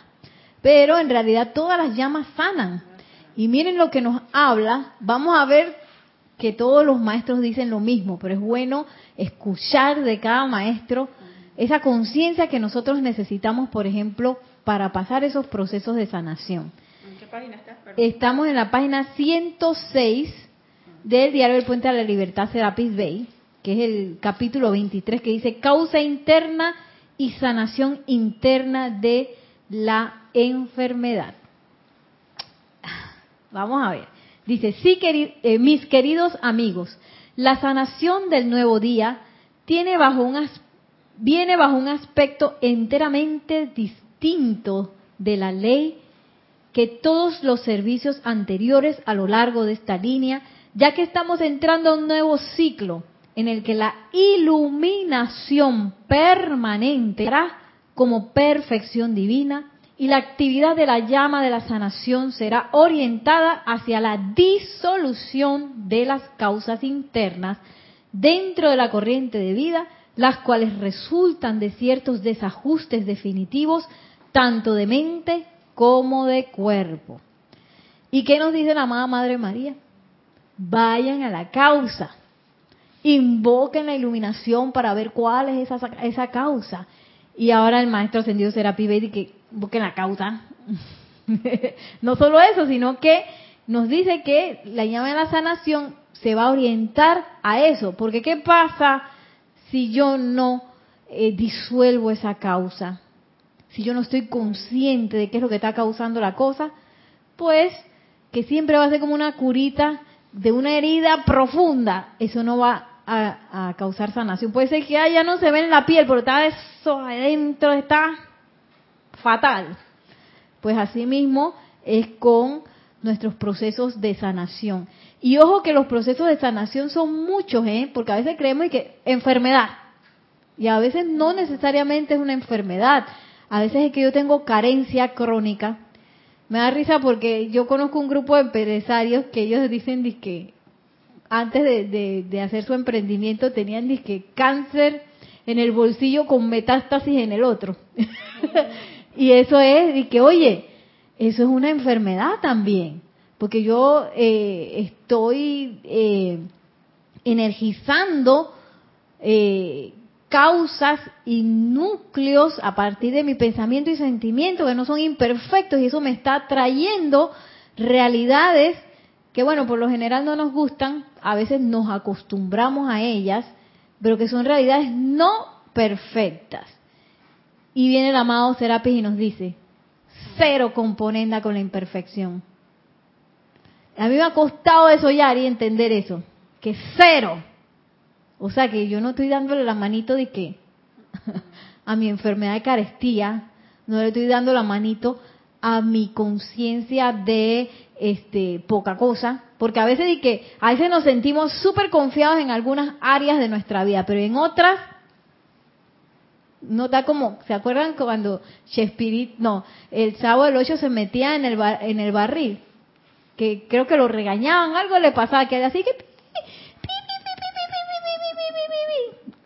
Pero en realidad todas las llamas sanan. Y miren lo que nos habla. Vamos a ver que todos los maestros dicen lo mismo, pero es bueno escuchar de cada maestro esa conciencia que nosotros necesitamos, por ejemplo, para pasar esos procesos de sanación. ¿En qué página estás? Estamos en la página 106 del Diario del Puente a la Libertad Serapis Bay, que es el capítulo 23 que dice causa interna y sanación interna de la enfermedad. [sighs] Vamos a ver. Dice, eh, mis queridos amigos, la sanación del nuevo día tiene bajo un viene bajo un aspecto enteramente distinto de la ley que todos los servicios anteriores a lo largo de esta línea, ya que estamos entrando a un nuevo ciclo en el que la iluminación permanente como perfección divina y la actividad de la llama de la sanación será orientada hacia la disolución de las causas internas dentro de la corriente de vida, las cuales resultan de ciertos desajustes definitivos tanto de mente como de cuerpo. ¿Y qué nos dice la amada Madre María? Vayan a la causa, invoquen la iluminación para ver cuál es esa, esa causa. Y ahora el maestro ascendido será y que busquen la causa. [laughs] no solo eso, sino que nos dice que la llama de la sanación se va a orientar a eso. Porque ¿qué pasa si yo no eh, disuelvo esa causa? Si yo no estoy consciente de qué es lo que está causando la cosa, pues que siempre va a ser como una curita de una herida profunda. Eso no va a, causar sanación. Puede ser que ya no se ve en la piel, pero está eso adentro, está fatal. Pues así mismo es con nuestros procesos de sanación. Y ojo que los procesos de sanación son muchos, ¿eh? porque a veces creemos que enfermedad. Y a veces no necesariamente es una enfermedad. A veces es que yo tengo carencia crónica. Me da risa porque yo conozco un grupo de empresarios que ellos dicen que antes de, hacer su emprendimiento tenían que cáncer en el bolsillo con metástasis en el otro. [laughs] y eso es, y que oye, eso es una enfermedad también, porque yo eh, estoy eh, energizando eh, causas y núcleos a partir de mi pensamiento y sentimiento que no son imperfectos y eso me está trayendo realidades que bueno, por lo general no nos gustan, a veces nos acostumbramos a ellas, pero que son realidades no perfectas. Y viene el amado Serapis y nos dice, cero componenda con la imperfección. A mí me ha costado desollar y entender eso, que cero. O sea que yo no estoy dándole la manito de que [laughs] a mi enfermedad de carestía, no le estoy dando la manito a mi conciencia de este poca cosa, porque a veces y que a veces nos sentimos súper confiados en algunas áreas de nuestra vida, pero en otras no da como, ¿se acuerdan cuando Shakespeare, no, el sábado del 8 se metía en el en el barril? Que creo que lo regañaban, algo le pasaba, que era así que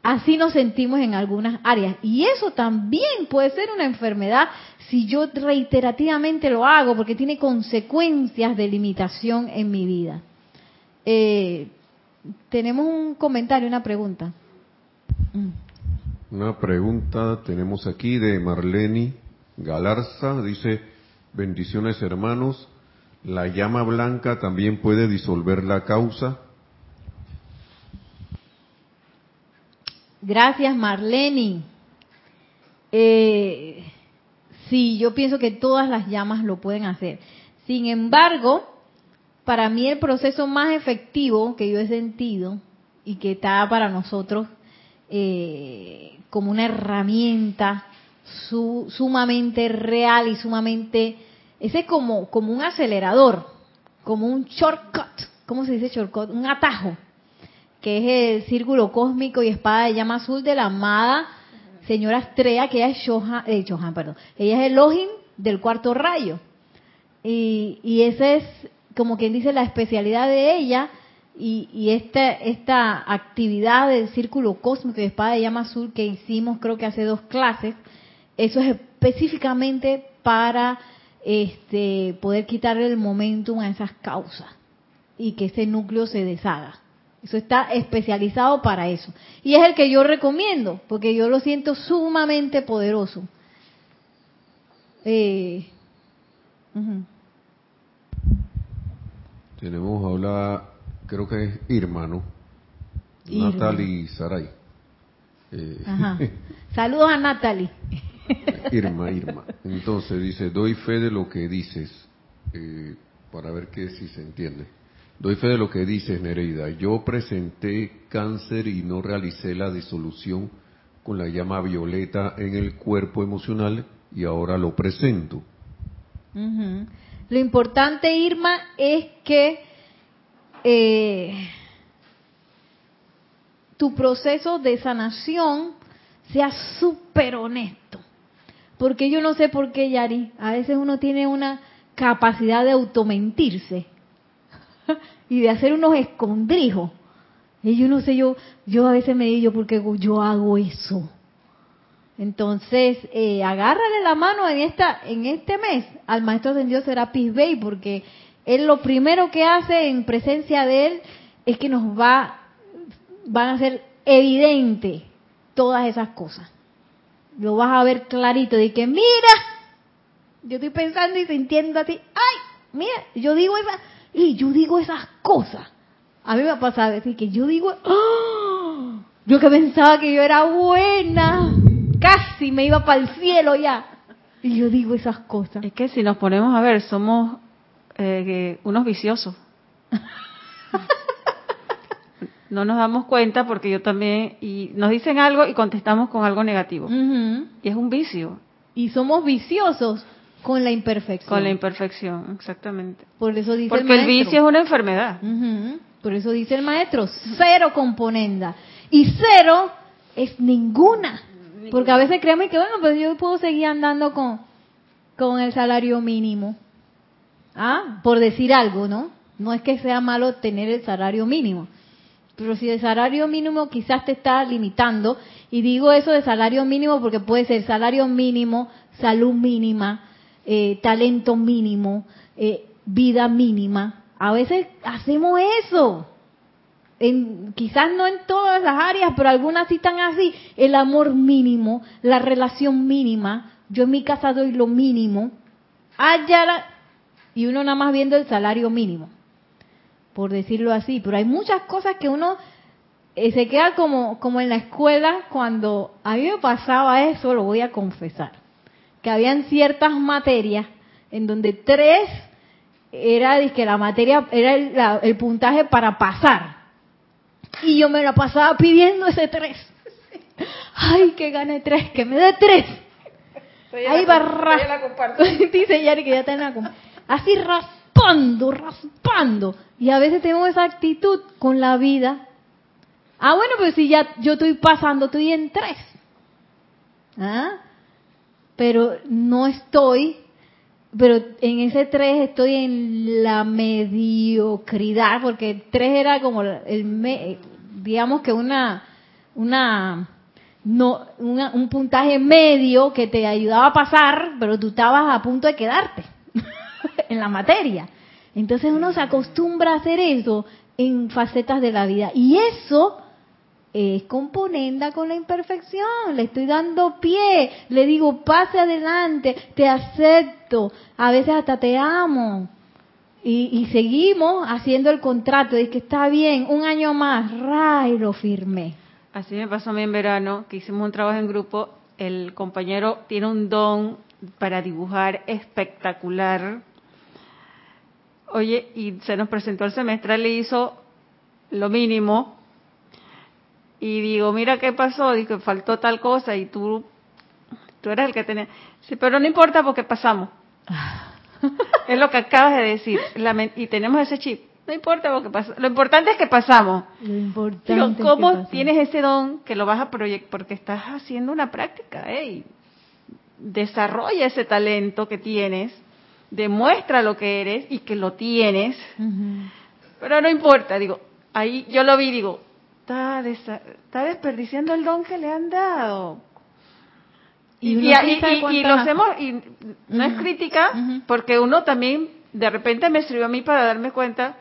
Así nos sentimos en algunas áreas. Y eso también puede ser una enfermedad si yo reiterativamente lo hago, porque tiene consecuencias de limitación en mi vida. Eh, tenemos un comentario, una pregunta. Una pregunta tenemos aquí de Marlene Galarza. Dice, bendiciones hermanos. ¿La llama blanca también puede disolver la causa? Gracias, Marlene. Eh, sí, yo pienso que todas las llamas lo pueden hacer. Sin embargo, para mí el proceso más efectivo que yo he sentido y que está para nosotros eh, como una herramienta sumamente real y sumamente, ese es como, como un acelerador, como un shortcut, ¿cómo se dice shortcut? Un atajo que es el círculo cósmico y espada de llama azul de la amada señora Estrella, que ella es Johan, eh, perdón, ella es Elohim del cuarto rayo. Y, y esa es, como quien dice, la especialidad de ella y, y esta, esta actividad del círculo cósmico y espada de llama azul que hicimos creo que hace dos clases, eso es específicamente para este, poder quitarle el momentum a esas causas y que ese núcleo se deshaga. Eso está especializado para eso. Y es el que yo recomiendo, porque yo lo siento sumamente poderoso. Eh, Tenemos a hablar, creo que es Irma, ¿no? Natalie Saray. Eh, [laughs] Saludos a Natalie. Irma, [laughs] Irma. Entonces dice, doy fe de lo que dices. Eh, para ver qué si se entiende. Doy fe de lo que dices, Nereida. Yo presenté cáncer y no realicé la disolución con la llama violeta en el cuerpo emocional y ahora lo presento. Lo importante, Irma, es que eh, tu proceso de sanación sea súper honesto. Porque yo no sé por qué, Yari, a veces uno tiene una capacidad de automentirse [laughs] y de hacer unos escondrijos. Y yo no sé, yo, yo a veces me digo, ¿por qué yo hago eso? Entonces, eh, agárrale la mano en esta, en este mes al maestro ascendido Serapis Bey, porque él lo primero que hace en presencia de él es que nos va, van a ser evidente todas esas cosas. Lo vas a ver clarito de que mira, yo estoy pensando y sintiendo así, ay, mira, yo digo esa, y yo digo esas cosas. A mí me ha pasado decir que yo digo, ¡Ah! yo que pensaba que yo era buena, casi me iba para el cielo ya. Y yo digo esas cosas. Es que si nos ponemos a ver, somos eh, unos viciosos. no nos damos cuenta porque yo también, y nos dicen algo y contestamos con algo negativo. Y es un vicio. Y somos viciosos con la imperfección. Con la imperfección, exactamente. Por eso dice Porque el, vicio es una enfermedad. Por eso dice el maestro, cero componenda. Y cero es ninguna. Porque a veces creemos que, bueno, pues yo puedo seguir andando con, con el salario mínimo. Ah, por decir algo, ¿no? No es que sea malo tener el salario mínimo. Pero si el salario mínimo quizás te está limitando, y digo eso de salario mínimo porque puede ser salario mínimo, salud mínima, eh, talento mínimo, eh, vida mínima. A veces hacemos eso. En, quizás no en todas las áreas, pero algunas sí están así. El amor mínimo, la relación mínima. Yo en mi casa doy lo mínimo. Allá y uno nada más viendo el salario mínimo, por decirlo así. Pero hay muchas cosas que uno eh, se queda como, como en la escuela cuando a mí me pasaba eso, lo voy a confesar, que habían ciertas materias en donde tres era que la materia era el, puntaje para pasar. Y yo me la pasaba pidiendo ese tres. [laughs] Ay, que gane tres, que me dé tres. Ahí va [laughs] Dice Yari que ya está en la así raspando, raspando. Y a veces tenemos esa actitud con la vida. Ah, bueno, pues si ya yo estoy pasando, estoy en tres. ¿Ah? Pero no estoy, pero en ese tres estoy en la mediocridad, porque tres era como el, digamos que una, una, no, un puntaje medio que te ayudaba a pasar, pero tú estabas a punto de quedarte. [laughs] en la materia. Entonces uno se acostumbra a hacer eso en facetas de la vida. Y eso es componenda con la imperfección. Le estoy dando pie, le digo, pase adelante, te acepto, a veces hasta te amo. Y, seguimos haciendo el contrato de que está bien, un año más, ray, lo firmé. Así me pasó a mí en verano, que hicimos un trabajo en grupo, el compañero tiene un don para dibujar espectacular Oye, y se nos presentó el semestre, le hizo lo mínimo. Y digo, mira qué pasó, digo, faltó tal cosa y tú, tú eres el que tenía. Sí, pero no importa porque pasamos. [laughs] es lo que acabas de decir. y tenemos ese chip. No importa porque pasamos. Lo importante es que pasamos. Lo importante ¿cómo tienes ese don que lo vas a proyectar? Porque estás haciendo una práctica. Desarrolla ese talento que tienes demuestra lo que eres y que lo tienes, pero no importa, digo, ahí yo lo vi, digo, está, está desperdiciando el don que le han dado. Y, y, y, lo hacemos, y no es crítica, porque uno también de repente me escribió a mí para darme cuenta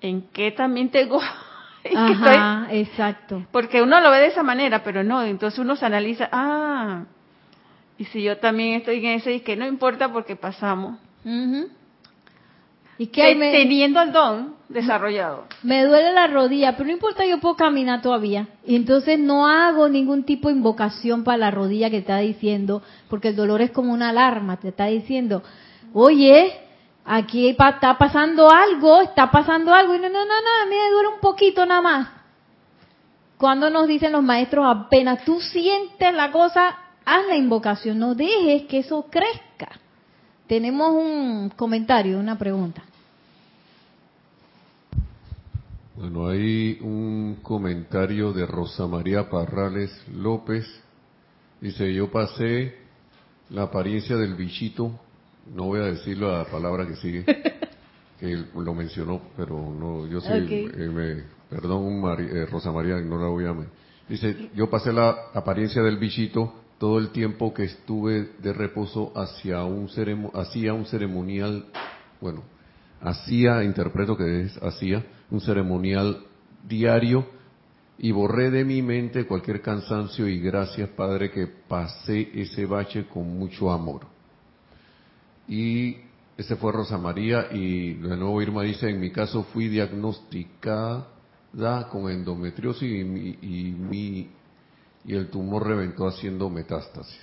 en qué también tengo [laughs] Ajá, exacto. Porque uno lo ve de esa manera, pero no, entonces uno se analiza, ah, y si yo también estoy en ese, y que no importa porque pasamos. ¿Y qué Teniendo el don desarrollado. Me duele la rodilla, pero no importa, yo puedo caminar todavía. Y entonces no hago ningún tipo de invocación para la rodilla que está diciendo, porque el dolor es como una alarma, te está diciendo, oye, aquí está pasando algo, está pasando algo, y no, no, no, no, a mí me duele un poquito nada más. Cuando nos dicen los maestros, apenas tú sientes la cosa, haz la invocación, no dejes que eso crezca. Tenemos un comentario, una pregunta. Bueno, hay un comentario de Rosa María Parrales López. Dice, yo pasé la apariencia del bichito, no voy a decir la palabra que sigue, [laughs] que lo mencionó, pero no, yo sí, eh, me, perdón eh, Rosa María, no la voy a... Dice, yo pasé la apariencia del bichito todo el tiempo que estuve de reposo hacia un hacía un ceremonial, bueno, hacía, interpreto que es hacía, un ceremonial diario y borré de mi mente cualquier cansancio y gracias Padre que pasé ese bache con mucho amor. Y ese fue Rosa María y de nuevo Irma dice, en mi caso fui diagnosticada con endometriosis y y, mi, y el tumor reventó haciendo metástasis.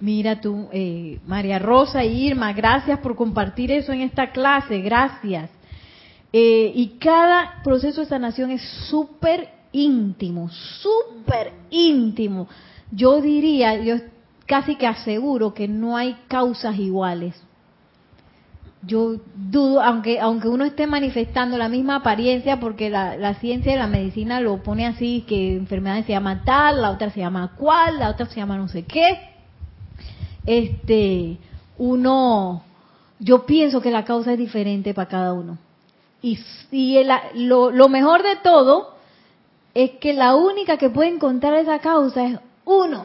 Mira tú, eh, María Rosa y Irma, gracias por compartir eso en esta clase, gracias. Eh, y cada proceso de sanación es súper íntimo, súper íntimo. Yo diría, yo casi que aseguro que no hay causas iguales. Yo dudo, aunque aunque uno esté manifestando la misma apariencia, porque la, ciencia y la medicina lo pone así, que enfermedad se llama tal, la otra se llama cual, la otra se llama no sé qué. Este, uno, yo pienso que la causa es diferente para cada uno. Y, lo, mejor de todo es que la única que puede encontrar esa causa es uno.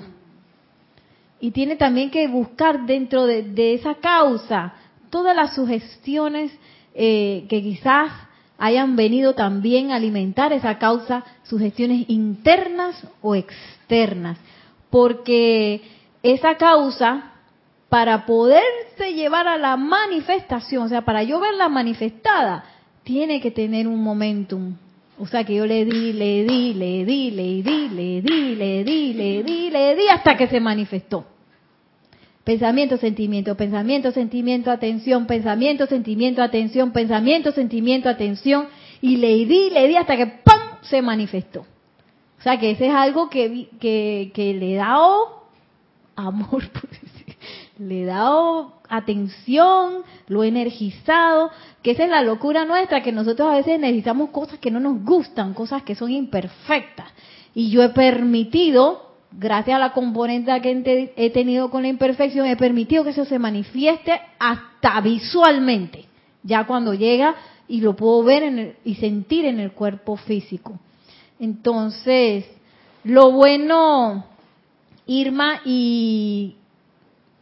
Y tiene también que buscar dentro de, esa causa todas las sugestiones eh, que quizás hayan venido también a alimentar esa causa, sugestiones internas o externas. Porque esa causa, para poderse llevar a la manifestación, o sea, para yo verla manifestada, tiene que tener un momentum. O sea que yo le di, le di, le di, le di, le di, le di, le di, le di, hasta que se manifestó. Pensamiento, sentimiento, pensamiento, sentimiento, atención, pensamiento, sentimiento, atención, pensamiento, sentimiento, atención. Y le di, le di hasta que ¡pam! se manifestó. O sea que ese es algo que, que, que le da amor, [laughs] por decir, le he dado atención, lo he energizado, que esa es la locura nuestra, que nosotros a veces necesitamos cosas que no nos gustan, cosas que son imperfectas. Y yo he permitido, gracias a la componente que he tenido con la imperfección, he permitido que eso se manifieste hasta visualmente, ya cuando llega y lo puedo ver y sentir en el cuerpo físico. Entonces, lo bueno, Irma y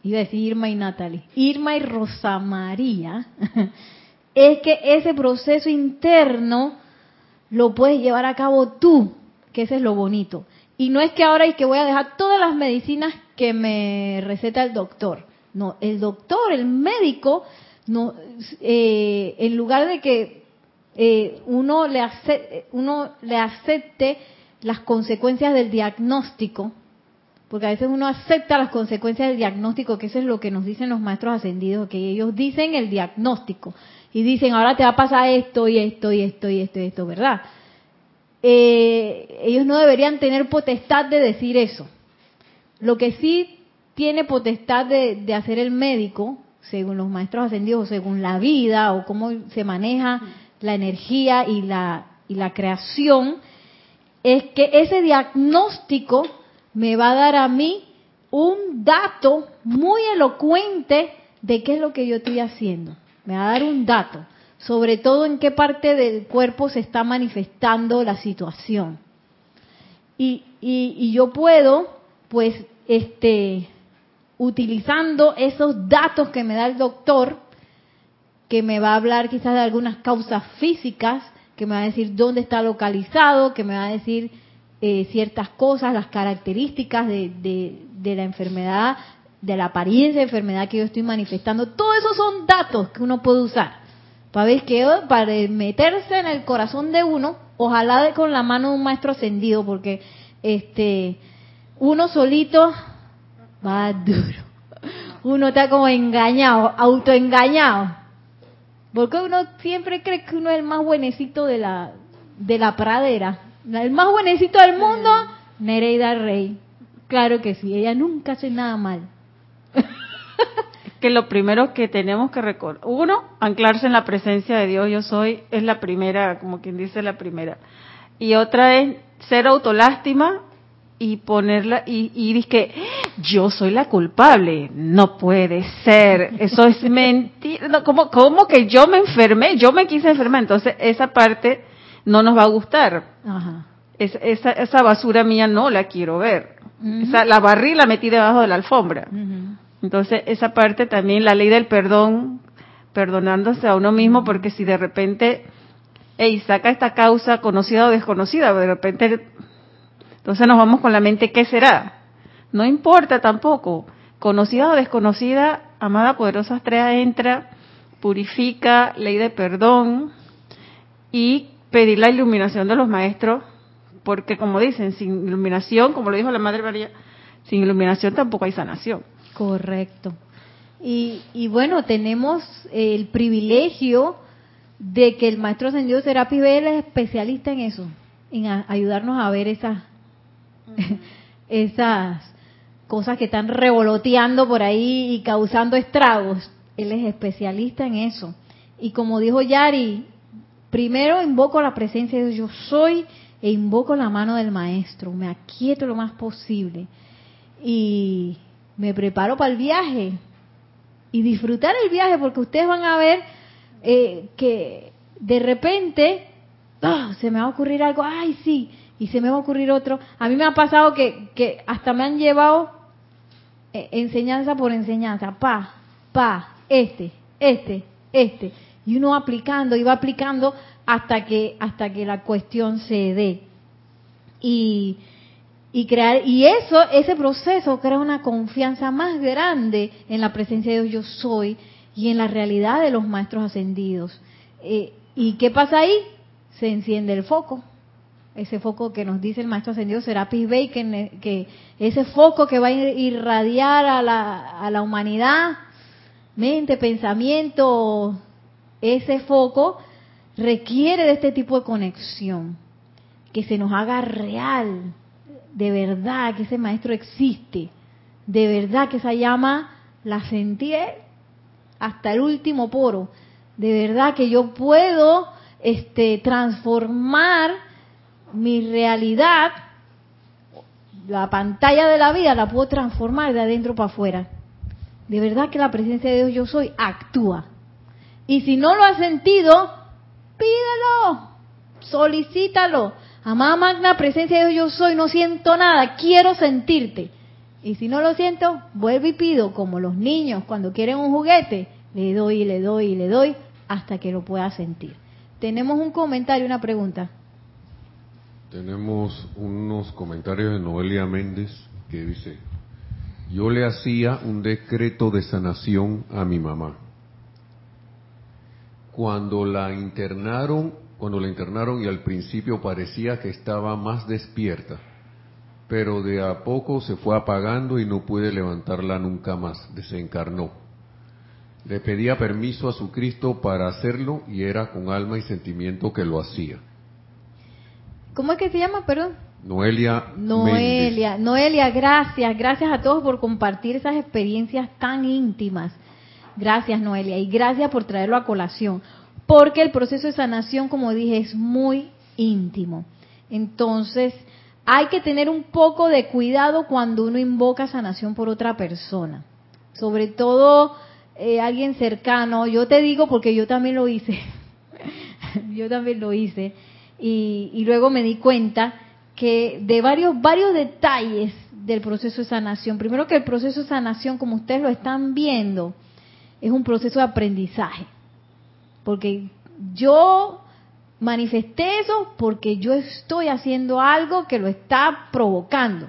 iba a decir Irma y Natalie, Irma y Rosa María, [laughs] es que ese proceso interno lo puedes llevar a cabo tú, que ese es lo bonito. Y no es que ahora hay que voy a dejar todas las medicinas que me receta el doctor. No, el doctor, el médico, no, eh, en lugar de que eh, uno, le uno le acepte las consecuencias del diagnóstico, porque a veces uno acepta las consecuencias del diagnóstico, que eso es lo que nos dicen los maestros ascendidos, que ellos dicen el diagnóstico y dicen, ahora te va a pasar esto y esto y esto y esto y esto, ¿verdad? Eh, ellos no deberían tener potestad de decir eso. Lo que sí tiene potestad de, hacer el médico, según los maestros ascendidos, o según la vida, o cómo se maneja la energía y la, y la creación, es que ese diagnóstico me va a dar a mí un dato muy elocuente de qué es lo que yo estoy haciendo. Me va a dar un dato, sobre todo en qué parte del cuerpo se está manifestando la situación. Y, y, yo puedo, pues, este, utilizando esos datos que me da el doctor, que me va a hablar quizás de algunas causas físicas, que me va a decir dónde está localizado, que me va a decir eh, ciertas cosas, las características de, de, la enfermedad, de la apariencia de enfermedad que yo estoy manifestando. Todo eso son datos que uno puede usar para que para meterse en el corazón de uno, ojalá de con la mano de un maestro ascendido, porque este uno solito va duro. Uno está como engañado, autoengañado. Porque uno siempre cree que uno es el más buenecito de la, de la pradera. El más buenecito del mundo, Nereida Rey. Claro que sí, ella nunca hace nada mal. [laughs] que lo primero que tenemos que recordar, uno, anclarse en la presencia de Dios, yo soy, es la primera, como quien dice la primera. Y otra es ser autolástima y ponerla, y, y que yo soy la culpable. No puede ser, eso es [laughs] mentira. No, ¿cómo, ¿Cómo que yo me enfermé? Yo me quise enfermar. Entonces, esa parte no nos va a gustar. esa, esa, basura mía no la quiero ver. esa, la barrí y la metí debajo de la alfombra. Entonces, esa parte también, la ley del perdón, perdonándose a uno mismo, porque si de repente, hey, saca esta causa conocida o desconocida, de repente, entonces nos vamos con la mente, ¿qué será? No importa tampoco, conocida o desconocida, amada poderosa estrella entra, purifica, ley de perdón y pedir la iluminación de los maestros, porque como dicen, sin iluminación, como lo dijo la Madre María, sin iluminación tampoco hay sanación. Correcto. Y, y bueno, tenemos el privilegio de que el maestro ascendido Serapis Bell es especialista en eso, en ayudarnos a ver esas, [laughs] esas cosas que están revoloteando por ahí y causando estragos. Él es especialista en eso. Y como dijo Yari, primero invoco la presencia de Dios, yo soy e invoco la mano del maestro, me aquieto lo más posible. Y me preparo para el viaje y disfrutar el viaje porque ustedes van a ver eh, que de repente ¡ah! se me va a ocurrir algo, ay sí, y se me va a ocurrir otro. A mí me ha pasado que, que hasta me han llevado eh, enseñanza por enseñanza, pa, pa, este, este, este, y uno aplicando y va aplicando hasta que hasta que la cuestión se dé. Y y crear y eso ese proceso crea una confianza más grande en la presencia de Dios yo soy y en la realidad de los maestros ascendidos. Eh, y qué pasa ahí se enciende el foco. Ese foco que nos dice el maestro ascendido Serapis Bey que, que ese foco que va a irradiar a la, a la humanidad mente pensamiento ese foco requiere de este tipo de conexión que se nos haga real de verdad que ese maestro existe, de verdad que esa llama la sentí hasta el último poro, de verdad que yo puedo este, transformar mi realidad, la pantalla de la vida la puedo transformar de adentro para afuera. De verdad que la presencia de Dios yo soy actúa. Y si no lo has sentido, pídelo, solicítalo Amada magna presencia de Dios yo soy, no siento nada, quiero sentirte. Y si no lo siento, vuelvo y pido, como los niños cuando quieren un juguete, le doy le doy le doy hasta que lo pueda sentir. Tenemos un comentario, una pregunta. Tenemos unos comentarios de Noelia Méndez que dice, yo le hacía un decreto de sanación a mi mamá. Cuando la internaron cuando la internaron y al principio parecía que estaba más despierta, pero de a poco se fue apagando y no pude levantarla nunca más, desencarnó. Le pedía permiso a su Cristo para hacerlo y era con alma y sentimiento que lo hacía. ¿Cómo es que se llama, perdón? Noelia. Noelia, Noelia, gracias, gracias a todos por compartir esas experiencias tan íntimas. Gracias, Noelia, y gracias por traerlo a colación porque el proceso de sanación, como dije, es muy íntimo. Entonces, hay que tener un poco de cuidado cuando uno invoca sanación por otra persona, sobre todo eh, alguien cercano. Yo te digo porque yo también lo hice, [laughs] yo también lo hice, y, y luego me di cuenta que de varios, varios detalles del proceso de sanación. Primero que el proceso de sanación, como ustedes lo están viendo, es un proceso de aprendizaje porque yo manifesté eso porque yo estoy haciendo algo que lo está provocando.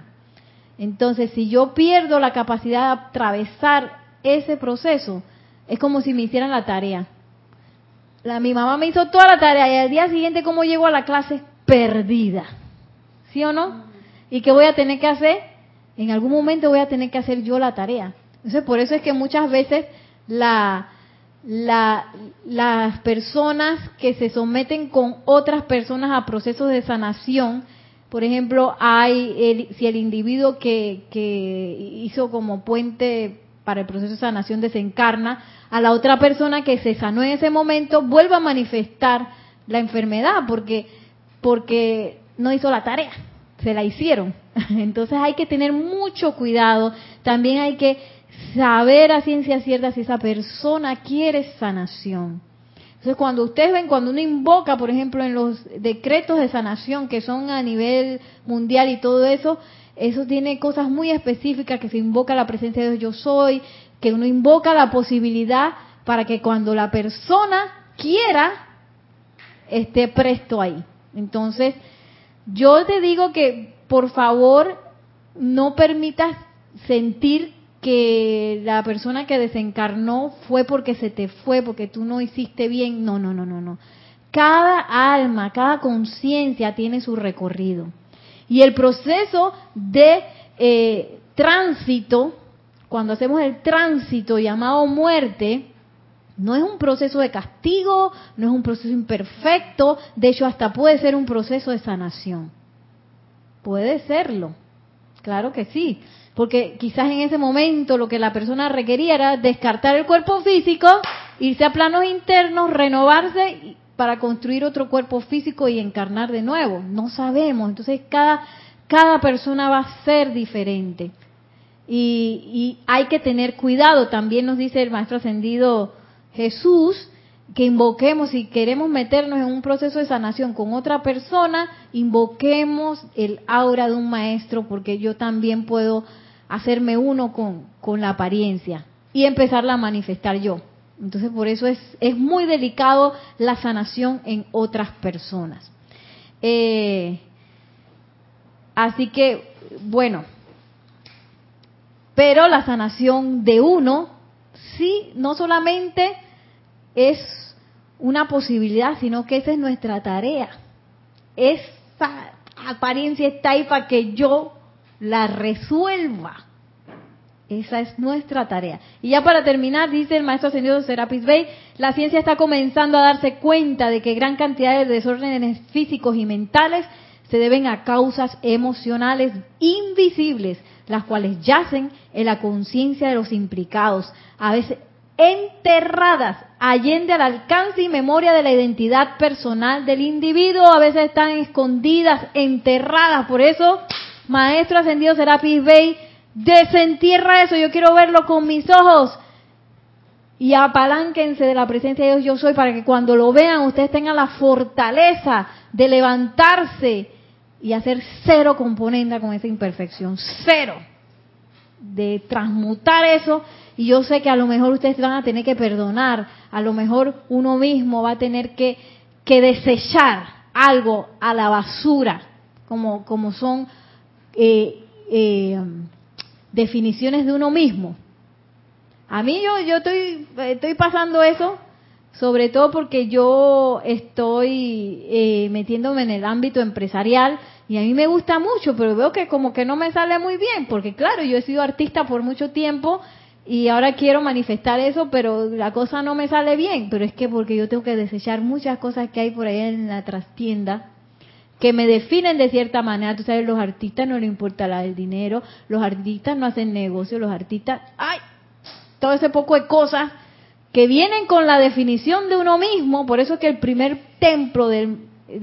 Entonces, si yo pierdo la capacidad de atravesar ese proceso, es como si me hicieran la tarea. La, mi mamá me hizo toda la tarea y al día siguiente, ¿cómo llego a la clase? Perdida. ¿Sí o no? ¿Y qué voy a tener que hacer? En algún momento voy a tener que hacer yo la tarea. Entonces, por eso es que muchas veces la, las personas que se someten con otras personas a procesos de sanación, por ejemplo, hay si el individuo que, que hizo como puente para el proceso de sanación desencarna, a la otra persona que se sanó en ese momento vuelve a manifestar la enfermedad porque porque no hizo la tarea, se la hicieron. [laughs] Entonces hay que tener mucho cuidado, también hay que saber a ciencia cierta si esa persona quiere sanación. Entonces, cuando ustedes ven, cuando uno invoca, por ejemplo, en los decretos de sanación que son a nivel mundial y todo eso, eso tiene cosas muy específicas que se invoca la presencia de Dios yo soy, que uno invoca la posibilidad para que cuando la persona quiera esté presto ahí. Entonces, yo te digo que por favor no permitas sentir que la persona que desencarnó fue porque se te fue, porque tú no hiciste bien. No, no, no, no, no. Cada alma, cada conciencia tiene su recorrido. Y el proceso de eh, tránsito, cuando hacemos el tránsito llamado muerte, no es un proceso de castigo, no es un proceso imperfecto, de hecho hasta puede ser un proceso de sanación. Puede serlo, claro que sí. Porque quizás en ese momento lo que la persona requería era descartar el cuerpo físico, irse a planos internos, renovarse para construir otro cuerpo físico y encarnar de nuevo. No sabemos. Entonces cada, cada persona va a ser diferente. Y, y hay que tener cuidado. También nos dice el Maestro Ascendido Jesús que invoquemos, si queremos meternos en un proceso de sanación con otra persona, invoquemos el aura de un maestro, porque yo también puedo hacerme uno con, con la apariencia y empezarla a manifestar yo. Entonces, por eso es, es muy delicado la sanación en otras personas. Eh, así que, bueno, pero la sanación de uno, sí, no solamente es una posibilidad, sino que esa es nuestra tarea. Esa apariencia está ahí para que yo la resuelva. Esa es nuestra tarea. Y ya para terminar, dice el maestro ascendido Serapis Bey, la ciencia está comenzando a darse cuenta de que gran cantidad de desórdenes físicos y mentales se deben a causas emocionales invisibles, las cuales yacen en la conciencia de los implicados, a veces enterradas allende al alcance y memoria de la identidad personal del individuo, a veces están escondidas, enterradas, por eso Maestro ascendido Serapis Bey, desentierra eso, yo quiero verlo con mis ojos. Y apalánquense de la presencia de Dios yo soy para que cuando lo vean ustedes tengan la fortaleza de levantarse y hacer cero componenda con esa imperfección, cero. De transmutar eso y yo sé que a lo mejor ustedes van a tener que perdonar, a lo mejor uno mismo va a tener que, que desechar algo a la basura, como, como son eh, eh, definiciones de uno mismo. A mí yo, yo estoy, estoy pasando eso, sobre todo porque yo estoy eh, metiéndome en el ámbito empresarial y a mí me gusta mucho, pero veo que como que no me sale muy bien, porque claro, yo he sido artista por mucho tiempo y ahora quiero manifestar eso, pero la cosa no me sale bien, pero es que porque yo tengo que desechar muchas cosas que hay por ahí en la trastienda que me definen de cierta manera. Tú sabes, los artistas no les importa la del dinero, los artistas no hacen negocio, los artistas, ay, todo ese poco de cosas que vienen con la definición de uno mismo. Por eso es que el primer templo del,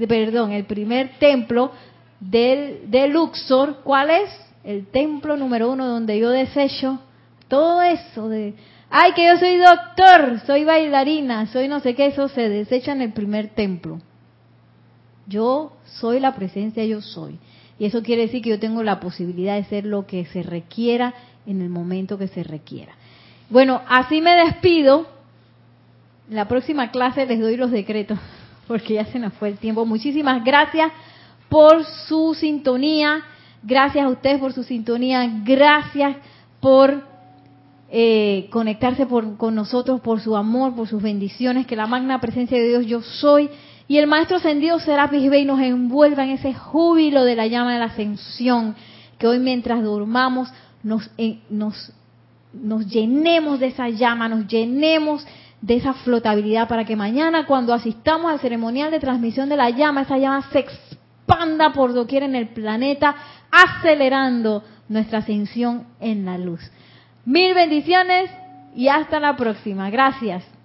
perdón, el primer templo del de Luxor, ¿cuál es? El templo número uno donde yo desecho todo eso de, ay, que yo soy doctor, soy bailarina, soy no sé qué, eso se desecha en el primer templo. Yo soy la presencia, yo soy. Y eso quiere decir que yo tengo la posibilidad de ser lo que se requiera en el momento que se requiera. Bueno, así me despido. La próxima clase les doy los decretos, [laughs] porque ya se nos fue el tiempo. Muchísimas gracias por su sintonía. Gracias a ustedes por su sintonía. Gracias por eh, conectarse con nosotros, por su amor, por sus bendiciones. Que la magna presencia de Dios yo soy y el Maestro Ascendido Serapis Bey nos envuelva en ese júbilo de la llama de la ascensión, que hoy mientras durmamos nos, eh, nos, nos llenemos de esa llama, nos llenemos de esa flotabilidad para que mañana cuando asistamos al ceremonial de transmisión de la llama, esa llama se expanda por doquier en el planeta, acelerando nuestra ascensión en la luz. Mil bendiciones y hasta la próxima. Gracias.